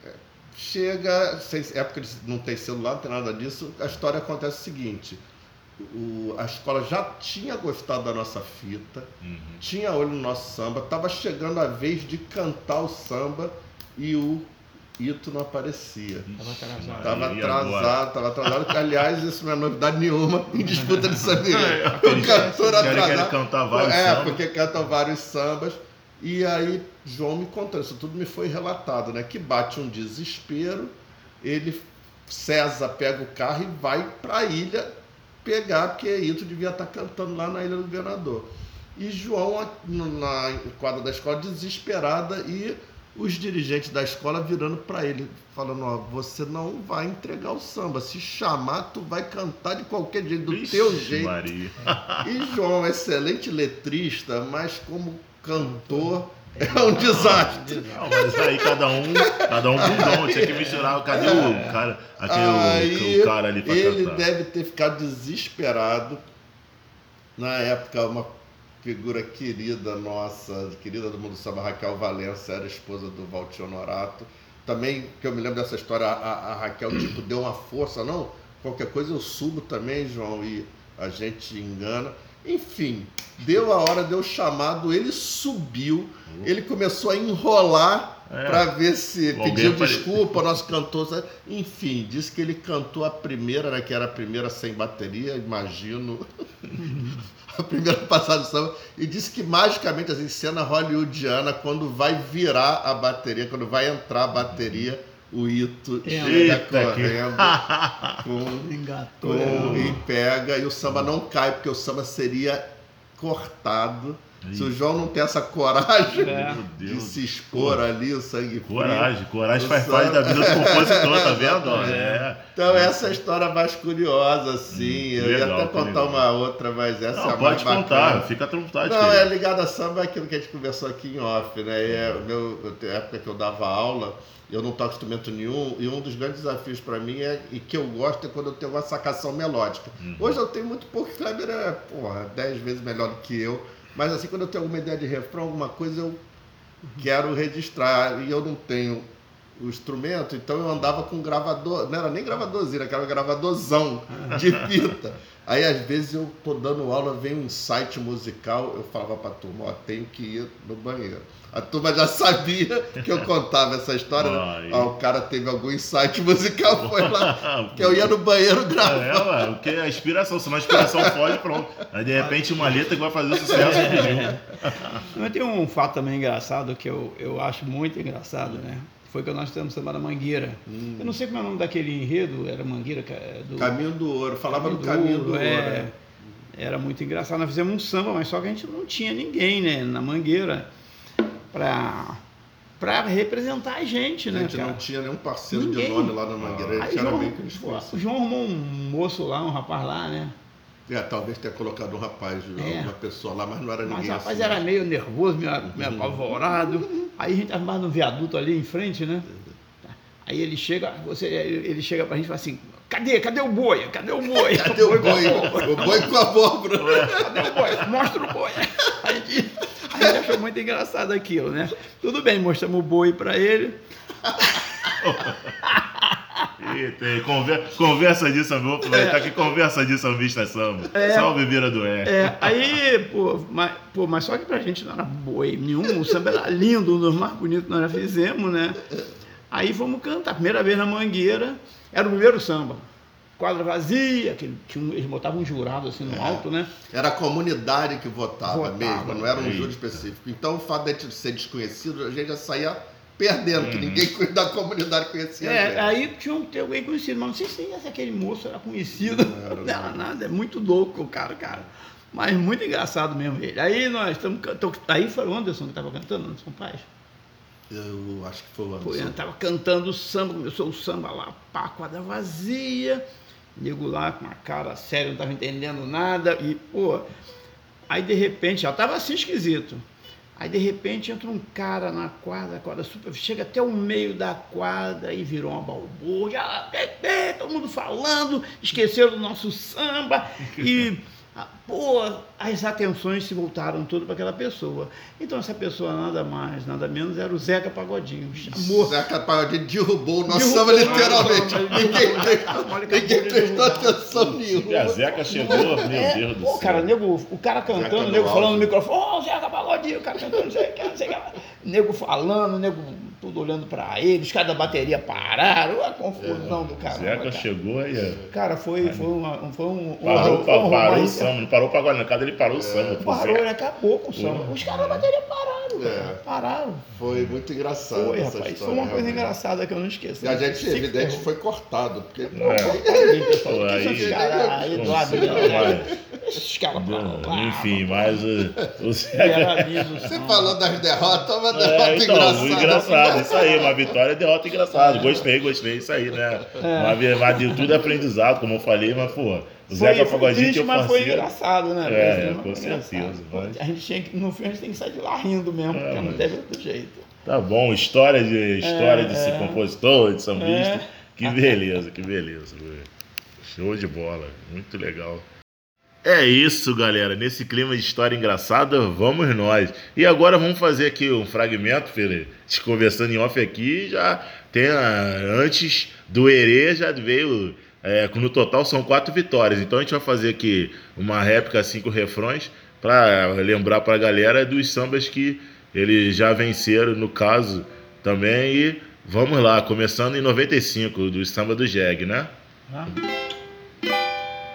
É, Chega, sem, época de não tem celular, não tem nada disso, a história acontece o seguinte. o- a escola já tinha gostado da nossa fita, Uhum. tinha olho no nosso samba, estava chegando a vez de cantar o samba e o Ito não aparecia. Tava atrasado. Agora? atrasado, estava atrasado. Aliás, isso não é novidade nenhuma em disputa de samba. Eles o cantor atrasado. cantar vários é, sambas. porque cantam vários sambas. E aí, João me contou, isso tudo me foi relatado, né? Que bate um desespero, ele, César, pega o carro e vai para a ilha pegar, porque Ito devia estar cantando lá na Ilha do Governador. E João, na quadra da escola, desesperada, e os dirigentes da escola virando para ele, falando: Ó, você não vai entregar o samba, se chamar, tu vai cantar de qualquer jeito, do Ixi, teu jeito. Maria. E João é um excelente letrista, mas como cantor é um desastre. Não, mas aí cada um, cada um com dom. Tinha que misturar. Cadê o cara? Aquele Aí o, cara ali pra ele cantar. deve ter ficado desesperado. Na época, uma figura querida nossa, querida do mundo samba, Raquel Valença, era esposa do Valtir Honorato. Também, que eu me lembro dessa história, a, a Raquel tipo, deu uma força, não, qualquer coisa eu subo também, João, e a gente engana. Enfim, deu a hora, deu o chamado, ele subiu, ele começou a enrolar É. para ver se pediu desculpa, o nosso cantor. Enfim, disse que ele cantou a primeira, né, que era a primeira sem bateria, imagino. a primeira passada do samba. E disse que magicamente, assim, cena hollywoodiana, quando vai virar a bateria, quando vai entrar a bateria, o Ito chega Eita, que- correndo com Engatou. com- e pega e o samba não cai, porque o samba seria cortado. Se o João não tem essa coragem É. De se expor ali, o sangue frio. Coragem, coragem faz samba- parte da vida do compositor, tá vendo? ó? É. Então essa é a história mais curiosa, assim. Hum, Eu ia legal, até que contar legal. uma outra, mas essa é Não, a pode mais contar, bacana. fica à vontade. Não, é querido. ligado a samba é aquilo que a gente conversou aqui em off, né? E é, meu, época que eu dava aula, eu não toco instrumento nenhum, e um dos grandes desafios para mim é, e que eu gosto é quando eu tenho uma sacação melódica. Uhum. Hoje eu tenho muito pouco, Kleber é, porra, dez vezes melhor do que eu, mas assim, quando eu tenho alguma ideia de refrão, alguma coisa, eu quero registrar, e eu não tenho o instrumento, então eu andava com gravador, não era nem gravadorzinho, era aquela gravadorzão de fita. Aí às vezes eu tô dando aula, vem um insight musical, eu falava pra turma, ó, tenho que ir no banheiro. A turma já sabia que eu contava essa história, né? O cara teve algum insight musical, foi lá, que eu ia no banheiro gravar. É, ué, o que é a inspiração, senão a inspiração foge, pronto. Aí de repente uma letra que vai fazer sucesso pediu. Mas tem um fato também engraçado que eu, eu acho muito engraçado, né? Foi que nós temos samba da Mangueira. Eu não sei como é o nome daquele enredo, era Mangueira, é do Caminho do Ouro, falava do Caminho do Ouro. é. né? Era muito engraçado. Nós fizemos um samba, mas só que a gente não tinha ninguém, né, na Mangueira pra, pra representar a gente, A né, gente cara? não tinha nenhum parceiro Ninguém. de nome lá na Mangueira, a Aí gente era bem que o. João arrumou um moço lá, um rapaz lá, né? É, talvez tenha colocado um rapaz, É. uma pessoa lá, mas não era Mas ninguém o rapaz assim. era meio nervoso, meio, meio apavorado. Aí a gente estava mais no viaduto ali em frente, né? Aí ele chega, você, ele chega pra gente e fala assim, cadê? Cadê o boi? Cadê o boi? Cadê o boi? O boi com a abóbora. Cadê o boi? Mostra o boi. Aí a gente, a gente achou muito engraçado aquilo, né? Tudo bem, mostramos o boi pra ele. Tem, tem. Conver, conversa de samba, vou aproveitar é. que conversa de sambista samba. É, Salve Vira do É. é. Aí, pô mas, pô, mas só que pra gente não era boi nenhum, o samba era lindo, um dos mais bonitos que nós já fizemos, né? Aí fomos cantar, primeira vez na Mangueira, era o primeiro samba quadra vazia, que tinha, eles botavam um jurado assim no é. alto, né? Era a comunidade que votava, votava mesmo, não era um júri específico. Então o fato de ser desconhecido, a gente já saía perdendo, que uhum. ninguém da comunidade conhecia. É, aí tinha um, alguém conhecido, mas não sei se aquele moço era conhecido. Não era, não era nada, é muito louco o cara, cara. Mas muito engraçado mesmo ele. Aí nós estamos. Aí foi o Anderson que estava cantando, Anderson Paz. Eu acho que foi o Anderson. Foi, estava cantando o samba, começou o samba lá, pá, quadra vazia. Nego lá com uma cara séria, não estava entendendo nada. E, pô, aí de repente, já estava assim esquisito. Aí de repente entra um cara na quadra, quadra super, chega até o meio da quadra e virou uma balbúrdia, todo mundo falando, esqueceram do nosso samba. E ah, pô, as atenções se voltaram tudo para aquela pessoa. Então essa pessoa nada mais, nada menos era o Zeca Pagodinho. Chamou. Zeca Pagodinho derrubou o nosso samba literalmente. ninguém, prestou atenção nenhuma. E a Zeca chegou, meu é, Deus do céu. Cara, nego, o cara cantando, o nego falando no microfone, ô oh, Zeca Pagodinho, o cara cantando, Zeca, Zeca. Nego falando, nego tudo olhando para eles, cada bateria pararam, a confusão é, do cara. Zeca chegou aí. É. Cara, foi, foi, uma, foi um. Parou, um, parou, parou o samba, não parou para agora, na casa ele parou o é. samba. Parou, ele acabou com o samba. Os caras da bateria pararam, é. pararam. Foi muito engraçado. Foi, rapaz, história, foi uma coisa realmente. engraçada que eu não esqueço. E a gente, evidente, foi cortado, porque. É. Aí, cara, aí do lado Esses caras Enfim, mas o, o Zeca. Você falou das derrotas, uma derrota é, então, engraçada. Engraçado, isso aí, uma vitória, derrota engraçada. Gostei, gostei, isso aí, né? É. Mas, de tudo é aprendizado, como eu falei, mas, pô. O Zeca Pagodinho triste, mas foi engraçado, né? É, com certeza. Mas... A gente tinha que, no fim, a gente tem que sair de lá rindo mesmo, é, porque não teve outro jeito. Tá bom, história de, história é, de é, compositor, de sambista. É. Que beleza, que beleza. Show de bola, muito legal. É isso, galera. Nesse clima de história engraçada, vamos nós. E agora vamos fazer aqui um fragmento, Felipe. Conversando em off aqui, já tem a, antes do Herê, já veio. É, no total são quatro vitórias. Então a gente vai fazer aqui uma réplica, cinco refrões, para lembrar para a galera dos sambas que eles já venceram, no caso também. E vamos lá, começando em 95, do samba do Jeg, né? Ah.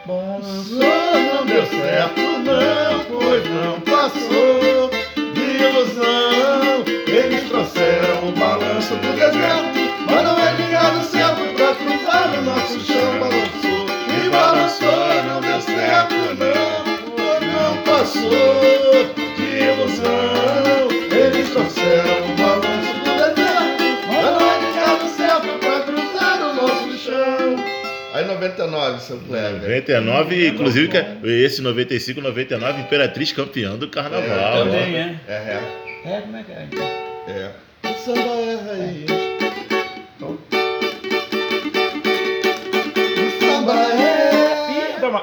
Não deu certo, não, pois não passou de ilusão. Eles trouxeram o balanço do deserto, mas não é ligado certo pra cruzar o nosso chão. Balançou e balançou, não deu certo, não, pois não passou de ilusão. Eles trouxeram 99, seu Kleber. 99, inclusive esse 95, 99, Imperatriz campeão do carnaval. É, também é. É, é. É, como é que é? É. O samba é raiz. O samba é.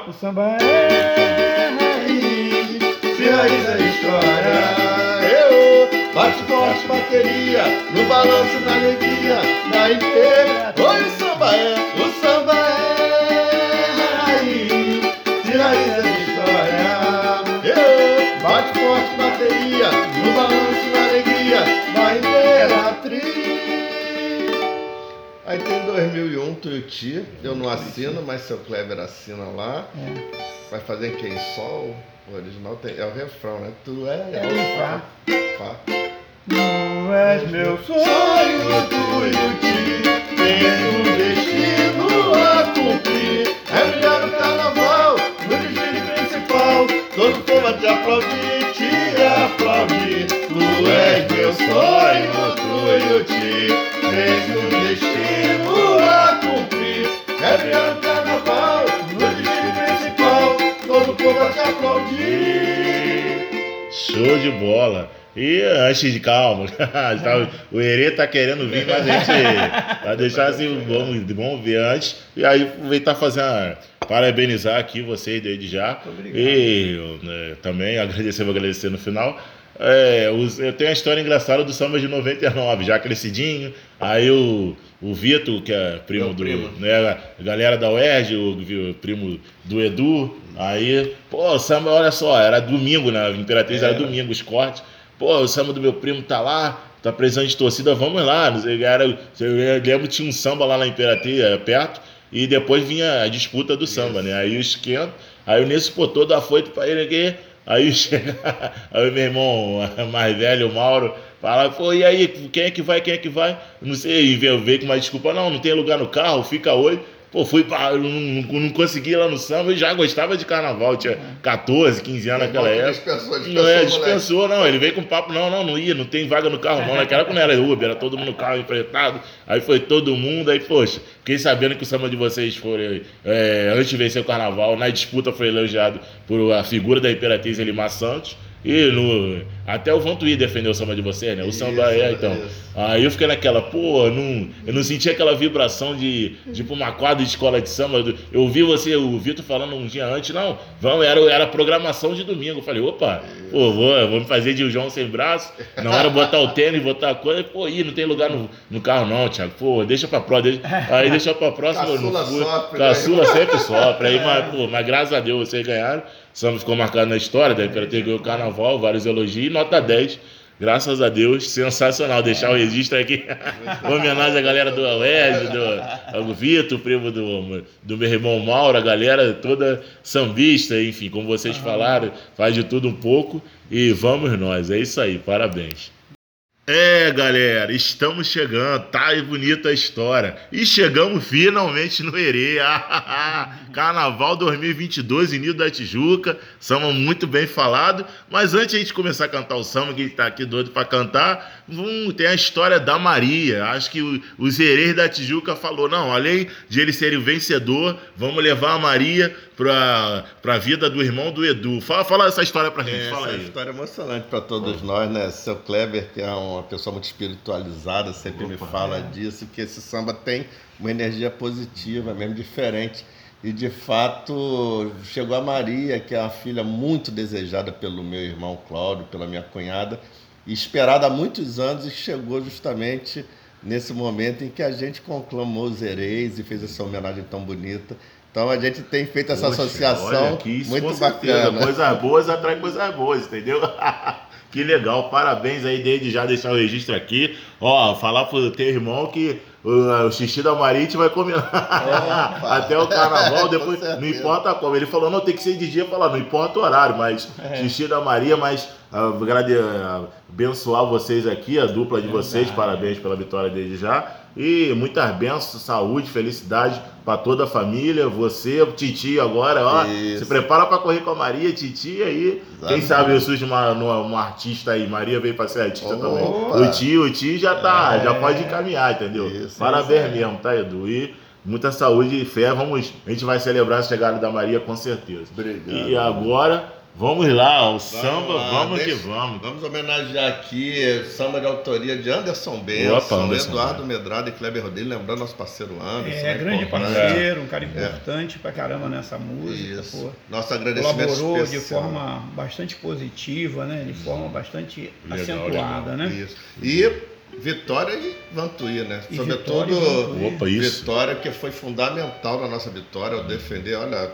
O samba é raiz. Se raiz é história. Eu bate forte bateria, no balanço da alegria, na inteira. Oi, é, o samba é. Bateria, no balanço da alegria da Imperatriz. Aí tem 2001, Tuiuti, eu não assino, mas seu Kleber assina lá. É. Vai fazer quem? Sol? O original tem, é o refrão, né? Tu é, é o Fá. Fá. Tu és meu sonho, Tuiuti, tens um destino povo te aplaudir aplaudir. Tu és meu sonho, tu te tens um destino a cumprir. É virando carnaval, no destino principal, todo o povo te aplaudir. Show de bola. E antes de calma, o Herê tá querendo vir, mas a gente vai deixar assim, vamos, vamos ver antes. E aí aproveitar fazer uma, parabenizar aqui vocês desde já. E né, também agradecer, vou agradecer no final. É, eu tenho a história engraçada do samba de 99, já crescidinho. Aí o, o Vitor, que é primo Meu do. Primo. Né, galera da UERJ, o, o, primo do Edu. Aí, pô, o samba, olha só, era domingo, né? Imperatriz é. era domingo, os cortes. Pô, o samba do meu primo tá lá, tá precisando de torcida, vamos lá. Era, eu lembro que tinha um samba lá na Imperatriz, é, perto, e depois vinha a disputa do samba, né? Aí o esquenta, aí o Nisso pô, todo afoito pra ele aqui. Aí chega, aí meu irmão mais velho, o Mauro, fala, pô, e aí, quem é que vai, quem é que vai? Não sei, e veio com uma desculpa, não, não tem lugar no carro, fica hoje. Pô, fui pra, não, não, não consegui ir lá no samba, eu já gostava de carnaval, tinha 14, 15 anos naquela época. Dispensou, dispensou, não é, dispensou, não, ele veio com papo, não, não, não ia, não tem vaga no carro não, naquela época não era Uber, era todo mundo no carro empretado, aí foi todo mundo, aí, poxa, fiquei sabendo que o samba de vocês foi, é, antes de vencer o carnaval, na disputa foi elogiado por a figura da Imperatriz Elimar Santos, e no, até o Vantuí defendeu o samba de você, né? O samba é, então. Isso. Aí eu fiquei naquela, pô, não, eu não senti aquela vibração de, pra uma quadra de escola de samba. Eu ouvi você, o Vitor falando um dia antes, não, vamos, era, era programação de domingo. Eu falei, opa, pô, vou, vou me fazer de João sem braço. Na hora botar o tênis, botar a coisa, pô, ih, não tem lugar no, no carro não, Thiago. Pô, deixa pra próxima. Aí deixa pra próxima. Caçula não fui. Sopre, né? Caçula né? sempre sopra. Aí, mas, pô, mas graças a Deus vocês ganharam. Samba ficou marcado na história, daí para ter ganho o carnaval, vários elogios, nota 10. Graças a Deus, sensacional. Deixar o registro aqui. homenagem à galera do Aurélio, do, do Vitor, primo do, do meu irmão Mauro, a galera toda sambista, enfim, como vocês falaram, faz de tudo um pouco. E vamos nós, é isso aí, parabéns. É, galera, estamos chegando, tá aí bonita a história. E chegamos finalmente no Herê. Carnaval 2022 em Nilo da Tijuca. Samba muito bem falado. Mas antes de a gente começar a cantar o samba, que está aqui doido para cantar, hum, tem a história da Maria. Acho que o, os Herês da Tijuca falou: não, além de ele ser o vencedor, vamos levar a Maria para a vida do irmão do Edu. Fala, fala essa história para gente. É, fala essa aí. história emocionante para todos nós, né? Seu Kleber, que é uma pessoa muito espiritualizada, sempre Opa, me fala é. disso, que esse samba tem uma energia positiva, mesmo diferente. E de fato chegou a Maria, que é uma filha muito desejada pelo meu irmão Cláudio, pela minha cunhada, esperada há muitos anos, e chegou justamente nesse momento em que a gente conclamou os hereis e fez essa homenagem tão bonita. Então a gente tem feito essa Poxa, associação muito bacana. Coisas boas atraem coisas boas, entendeu? que legal, parabéns aí desde já deixar o registro aqui. Ó, falar pro teu irmão que o, o xixi da Marite vai comer até o carnaval, depois não importa como. Ele falou, não, tem que ser de dia, falar, não importa o horário, mas é. xixi da Maria, mas uh, abençoar vocês aqui, a dupla de vocês, parabéns pela vitória desde já. E muitas bênçãos, saúde, felicidade para toda a família. Você, o Titi agora, ó, Isso. se prepara para correr com a Maria, Titi aí. Exatamente. Quem sabe surge uma, uma, uma, artista aí. Maria veio para ser artista Opa. também. O tio, o tio já tá, é. já pode encaminhar, entendeu? Isso, Parabéns é. mesmo, tá, Edu? E muita saúde e fé. Vamos, a gente vai celebrar a chegada da Maria com certeza. Obrigado. E agora Vamos lá, o samba, lá, vamos deixa, que vamos. Vamos homenagear aqui samba de autoria de Anderson Benson, Eduardo Medrado e Kleber Rodrigues, lembrando nosso parceiro Anderson. É, né, grande parceiro, um cara é. importante é. pra caramba nessa música. Isso. Pô. Nosso agradecimento Colaborou especial. de forma bastante positiva, né? De forma bastante legal, acentuada, legal. né? Isso. E Vitória e Vantuí, né? E Sobretudo Vitória, Opa, Vitória, que foi fundamental na nossa vitória, ao defender, olha,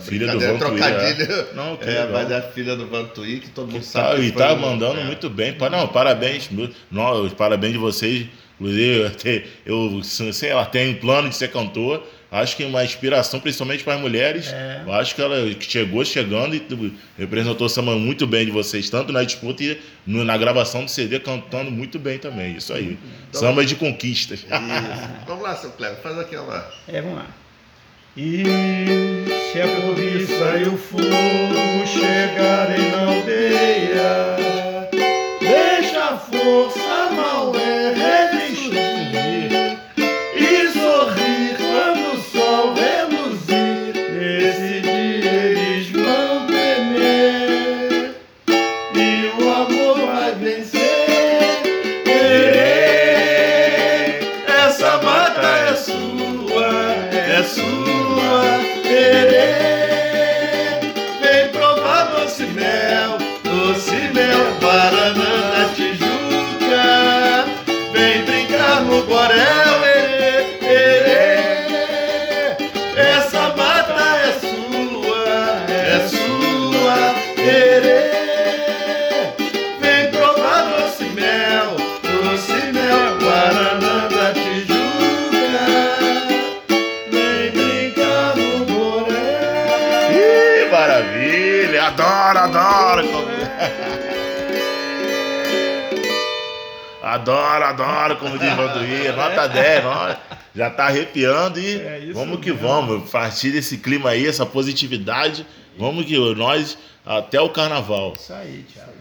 filha do Vantuí. É. Não, é, mas é a filha do Vantuí, que todo mundo que sabe. Tá, e tá mandando é. muito bem. Não, parabéns. Não, parabéns de vocês. Inclusive, eu, sei lá, tenho plano de ser cantor. Acho que é uma inspiração, principalmente para as mulheres. É. Eu acho que ela chegou chegando e representou o samba muito bem de vocês, tanto na disputa e no, na gravação do CD, cantando muito bem também. Isso aí. Então, samba de conquistas. Isso. vamos lá, seu Cleber, faz aquela. É, vamos lá. E se a cobiça e o fogo chegarem na aldeia, deixa a força como diz Vanduí, nota 10, nota, já tá arrepiando e É, vamos que mesmo. vamos, partir desse clima aí, essa positividade, vamos que nós até o carnaval. Isso aí, Thiago.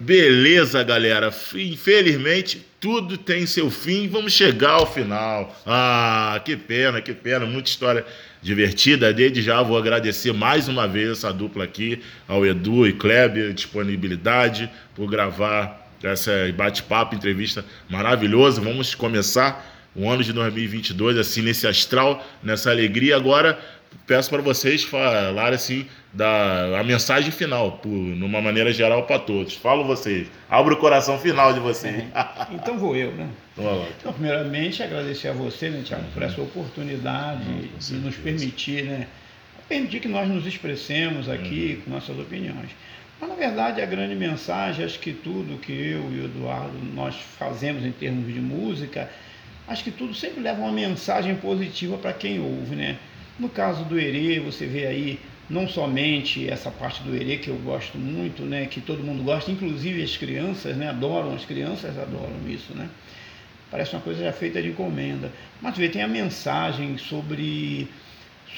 Beleza, galera. Infelizmente, tudo tem seu fim. Vamos chegar ao final. Ah, que pena, que pena. Muita história divertida. Desde já vou agradecer mais uma vez essa dupla aqui, ao Edu e Kleber, disponibilidade por gravar essa bate-papo, entrevista maravilhosa. Vamos começar o ano de 2022 assim nesse astral, nessa alegria. Agora peço para vocês falarem assim da a mensagem final, por, numa maneira geral para todos. Falo vocês. Abra o coração final de vocês. Então vou eu, né? Lá. Então, primeiramente, agradecer a você, né, Tiago, por essa oportunidade de nos permitir, né? Permitir que nós nos expressemos aqui Uhum. com nossas opiniões. Mas, na verdade, a grande mensagem, acho que tudo que eu e o Eduardo nós fazemos em termos de música, acho que tudo sempre leva uma mensagem positiva para quem ouve, né? No caso do Herê, você vê aí não somente essa parte do Herê que eu gosto muito, né, que todo mundo gosta, inclusive as crianças, né, adoram, as crianças adoram isso, né? Parece uma coisa já feita de encomenda. Mas vê, tem a mensagem sobre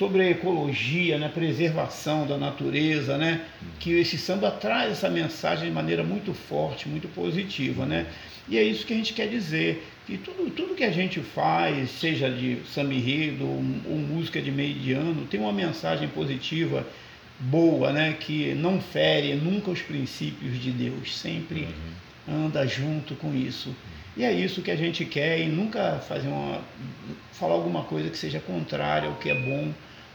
sobre a ecologia, né, preservação da natureza, né, que esse samba traz essa mensagem de maneira muito forte, muito positiva, né? E é isso que a gente quer dizer, que tudo, tudo que a gente faz, seja de samba enredo ou, ou música de meio de ano, tem uma mensagem positiva boa, né, que não fere nunca os princípios de Deus, sempre anda junto com isso. E é isso que a gente quer e nunca fazer uma falar alguma coisa que seja contrária ao que é bom,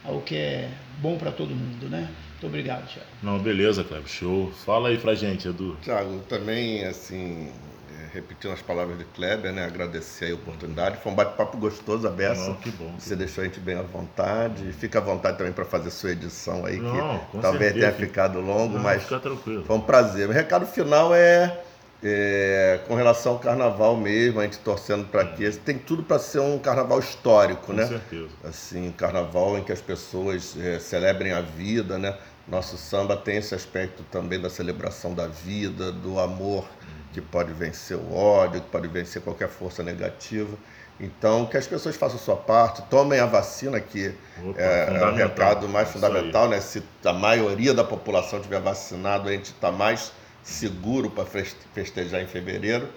ao que é bom para todo mundo, né? Muito obrigado, Thiago. Não, beleza, Kleber. Show. Fala aí pra gente, Edu. Tiago, também, assim, é, repetindo as palavras de Kleber, né? Agradecer aí a oportunidade. Foi um bate-papo gostoso, a beça. Não, que bom. que Você deixou a gente bem à vontade. Fica à vontade também para fazer sua edição aí, Não, que com talvez certeza. tenha ficado longo, Não, mas Fica tranquilo. foi um prazer. O recado final é, é, com relação ao carnaval mesmo, a gente torcendo para que. Tem tudo para ser um carnaval histórico, Com né? certeza. assim, carnaval em que as pessoas eh, celebrem a vida, né? Nosso samba tem esse aspecto também da celebração da vida, do amor que pode vencer o ódio, que pode vencer qualquer força negativa. Então, que as pessoas façam a sua parte, tomem a vacina, que Opa, é, é o recado mais fundamental, né? Se a maioria da população tiver vacinado, a gente está mais seguro para festejar em fevereiro.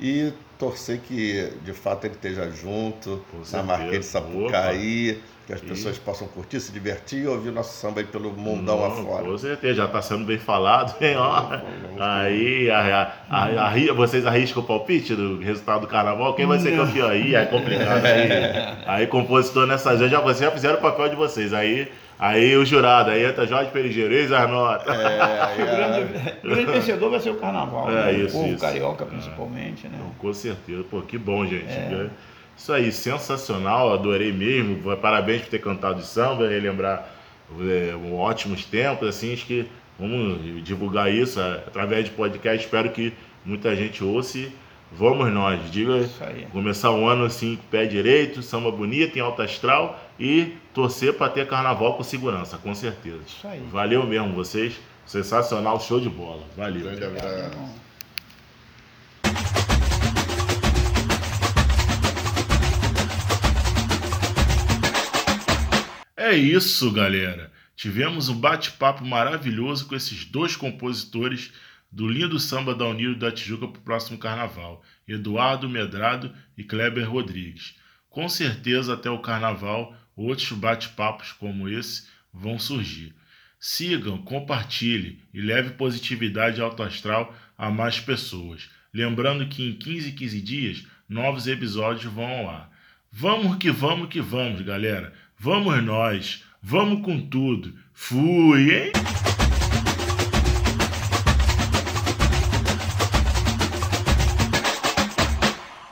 E torcer que, de fato, ele esteja junto, na. Marquês de Sapucaí, que as pessoas possam curtir, se divertir e ouvir nosso samba aí pelo mundão Não, afora. Com certeza, já está sendo bem falado, hein? Ó. Vamos- Aí, a, a, a- arri- vocês arriscam o palpite do resultado do carnaval? Quem vai ser campeão? Aí é complicado. Aí, aí compositor nessas vezes, já, vocês já fizeram o papel de vocês. Aí, aí o jurado, aí entra Jorge Perigeiro, eis as notas. O grande, o grande vencedor vai ser o carnaval, É, né? isso, o povo isso. carioca principalmente, né? Com certeza. Pô, que bom, gente. Isso aí, sensacional. Adorei mesmo. Parabéns por ter cantado de samba, relembrar é, ótimos tempos. Assim, acho que vamos divulgar isso é, através de podcast. Espero que muita gente ouça. e Vamos nós, diga. Isso aí. Começar o ano assim, com o pé direito, samba bonito, em alta astral e torcer para ter carnaval com segurança, com certeza. Isso aí. Valeu mesmo, vocês. Sensacional, show de bola. Valeu. Grande abraço. É isso, galera. Tivemos um bate-papo maravilhoso com esses dois compositores do lindo samba da Unido da Tijuca para o próximo carnaval, Eduardo Medrado e Kleber Rodrigues. Com certeza, até o carnaval, outros bate-papos como esse vão surgir. Sigam, compartilhem e leve positividade alto astral a mais pessoas. Lembrando que em 15 15 dias, novos episódios vão ar. Vamos que vamos que vamos, galera. Vamos nós. Vamos com tudo. Fui, hein?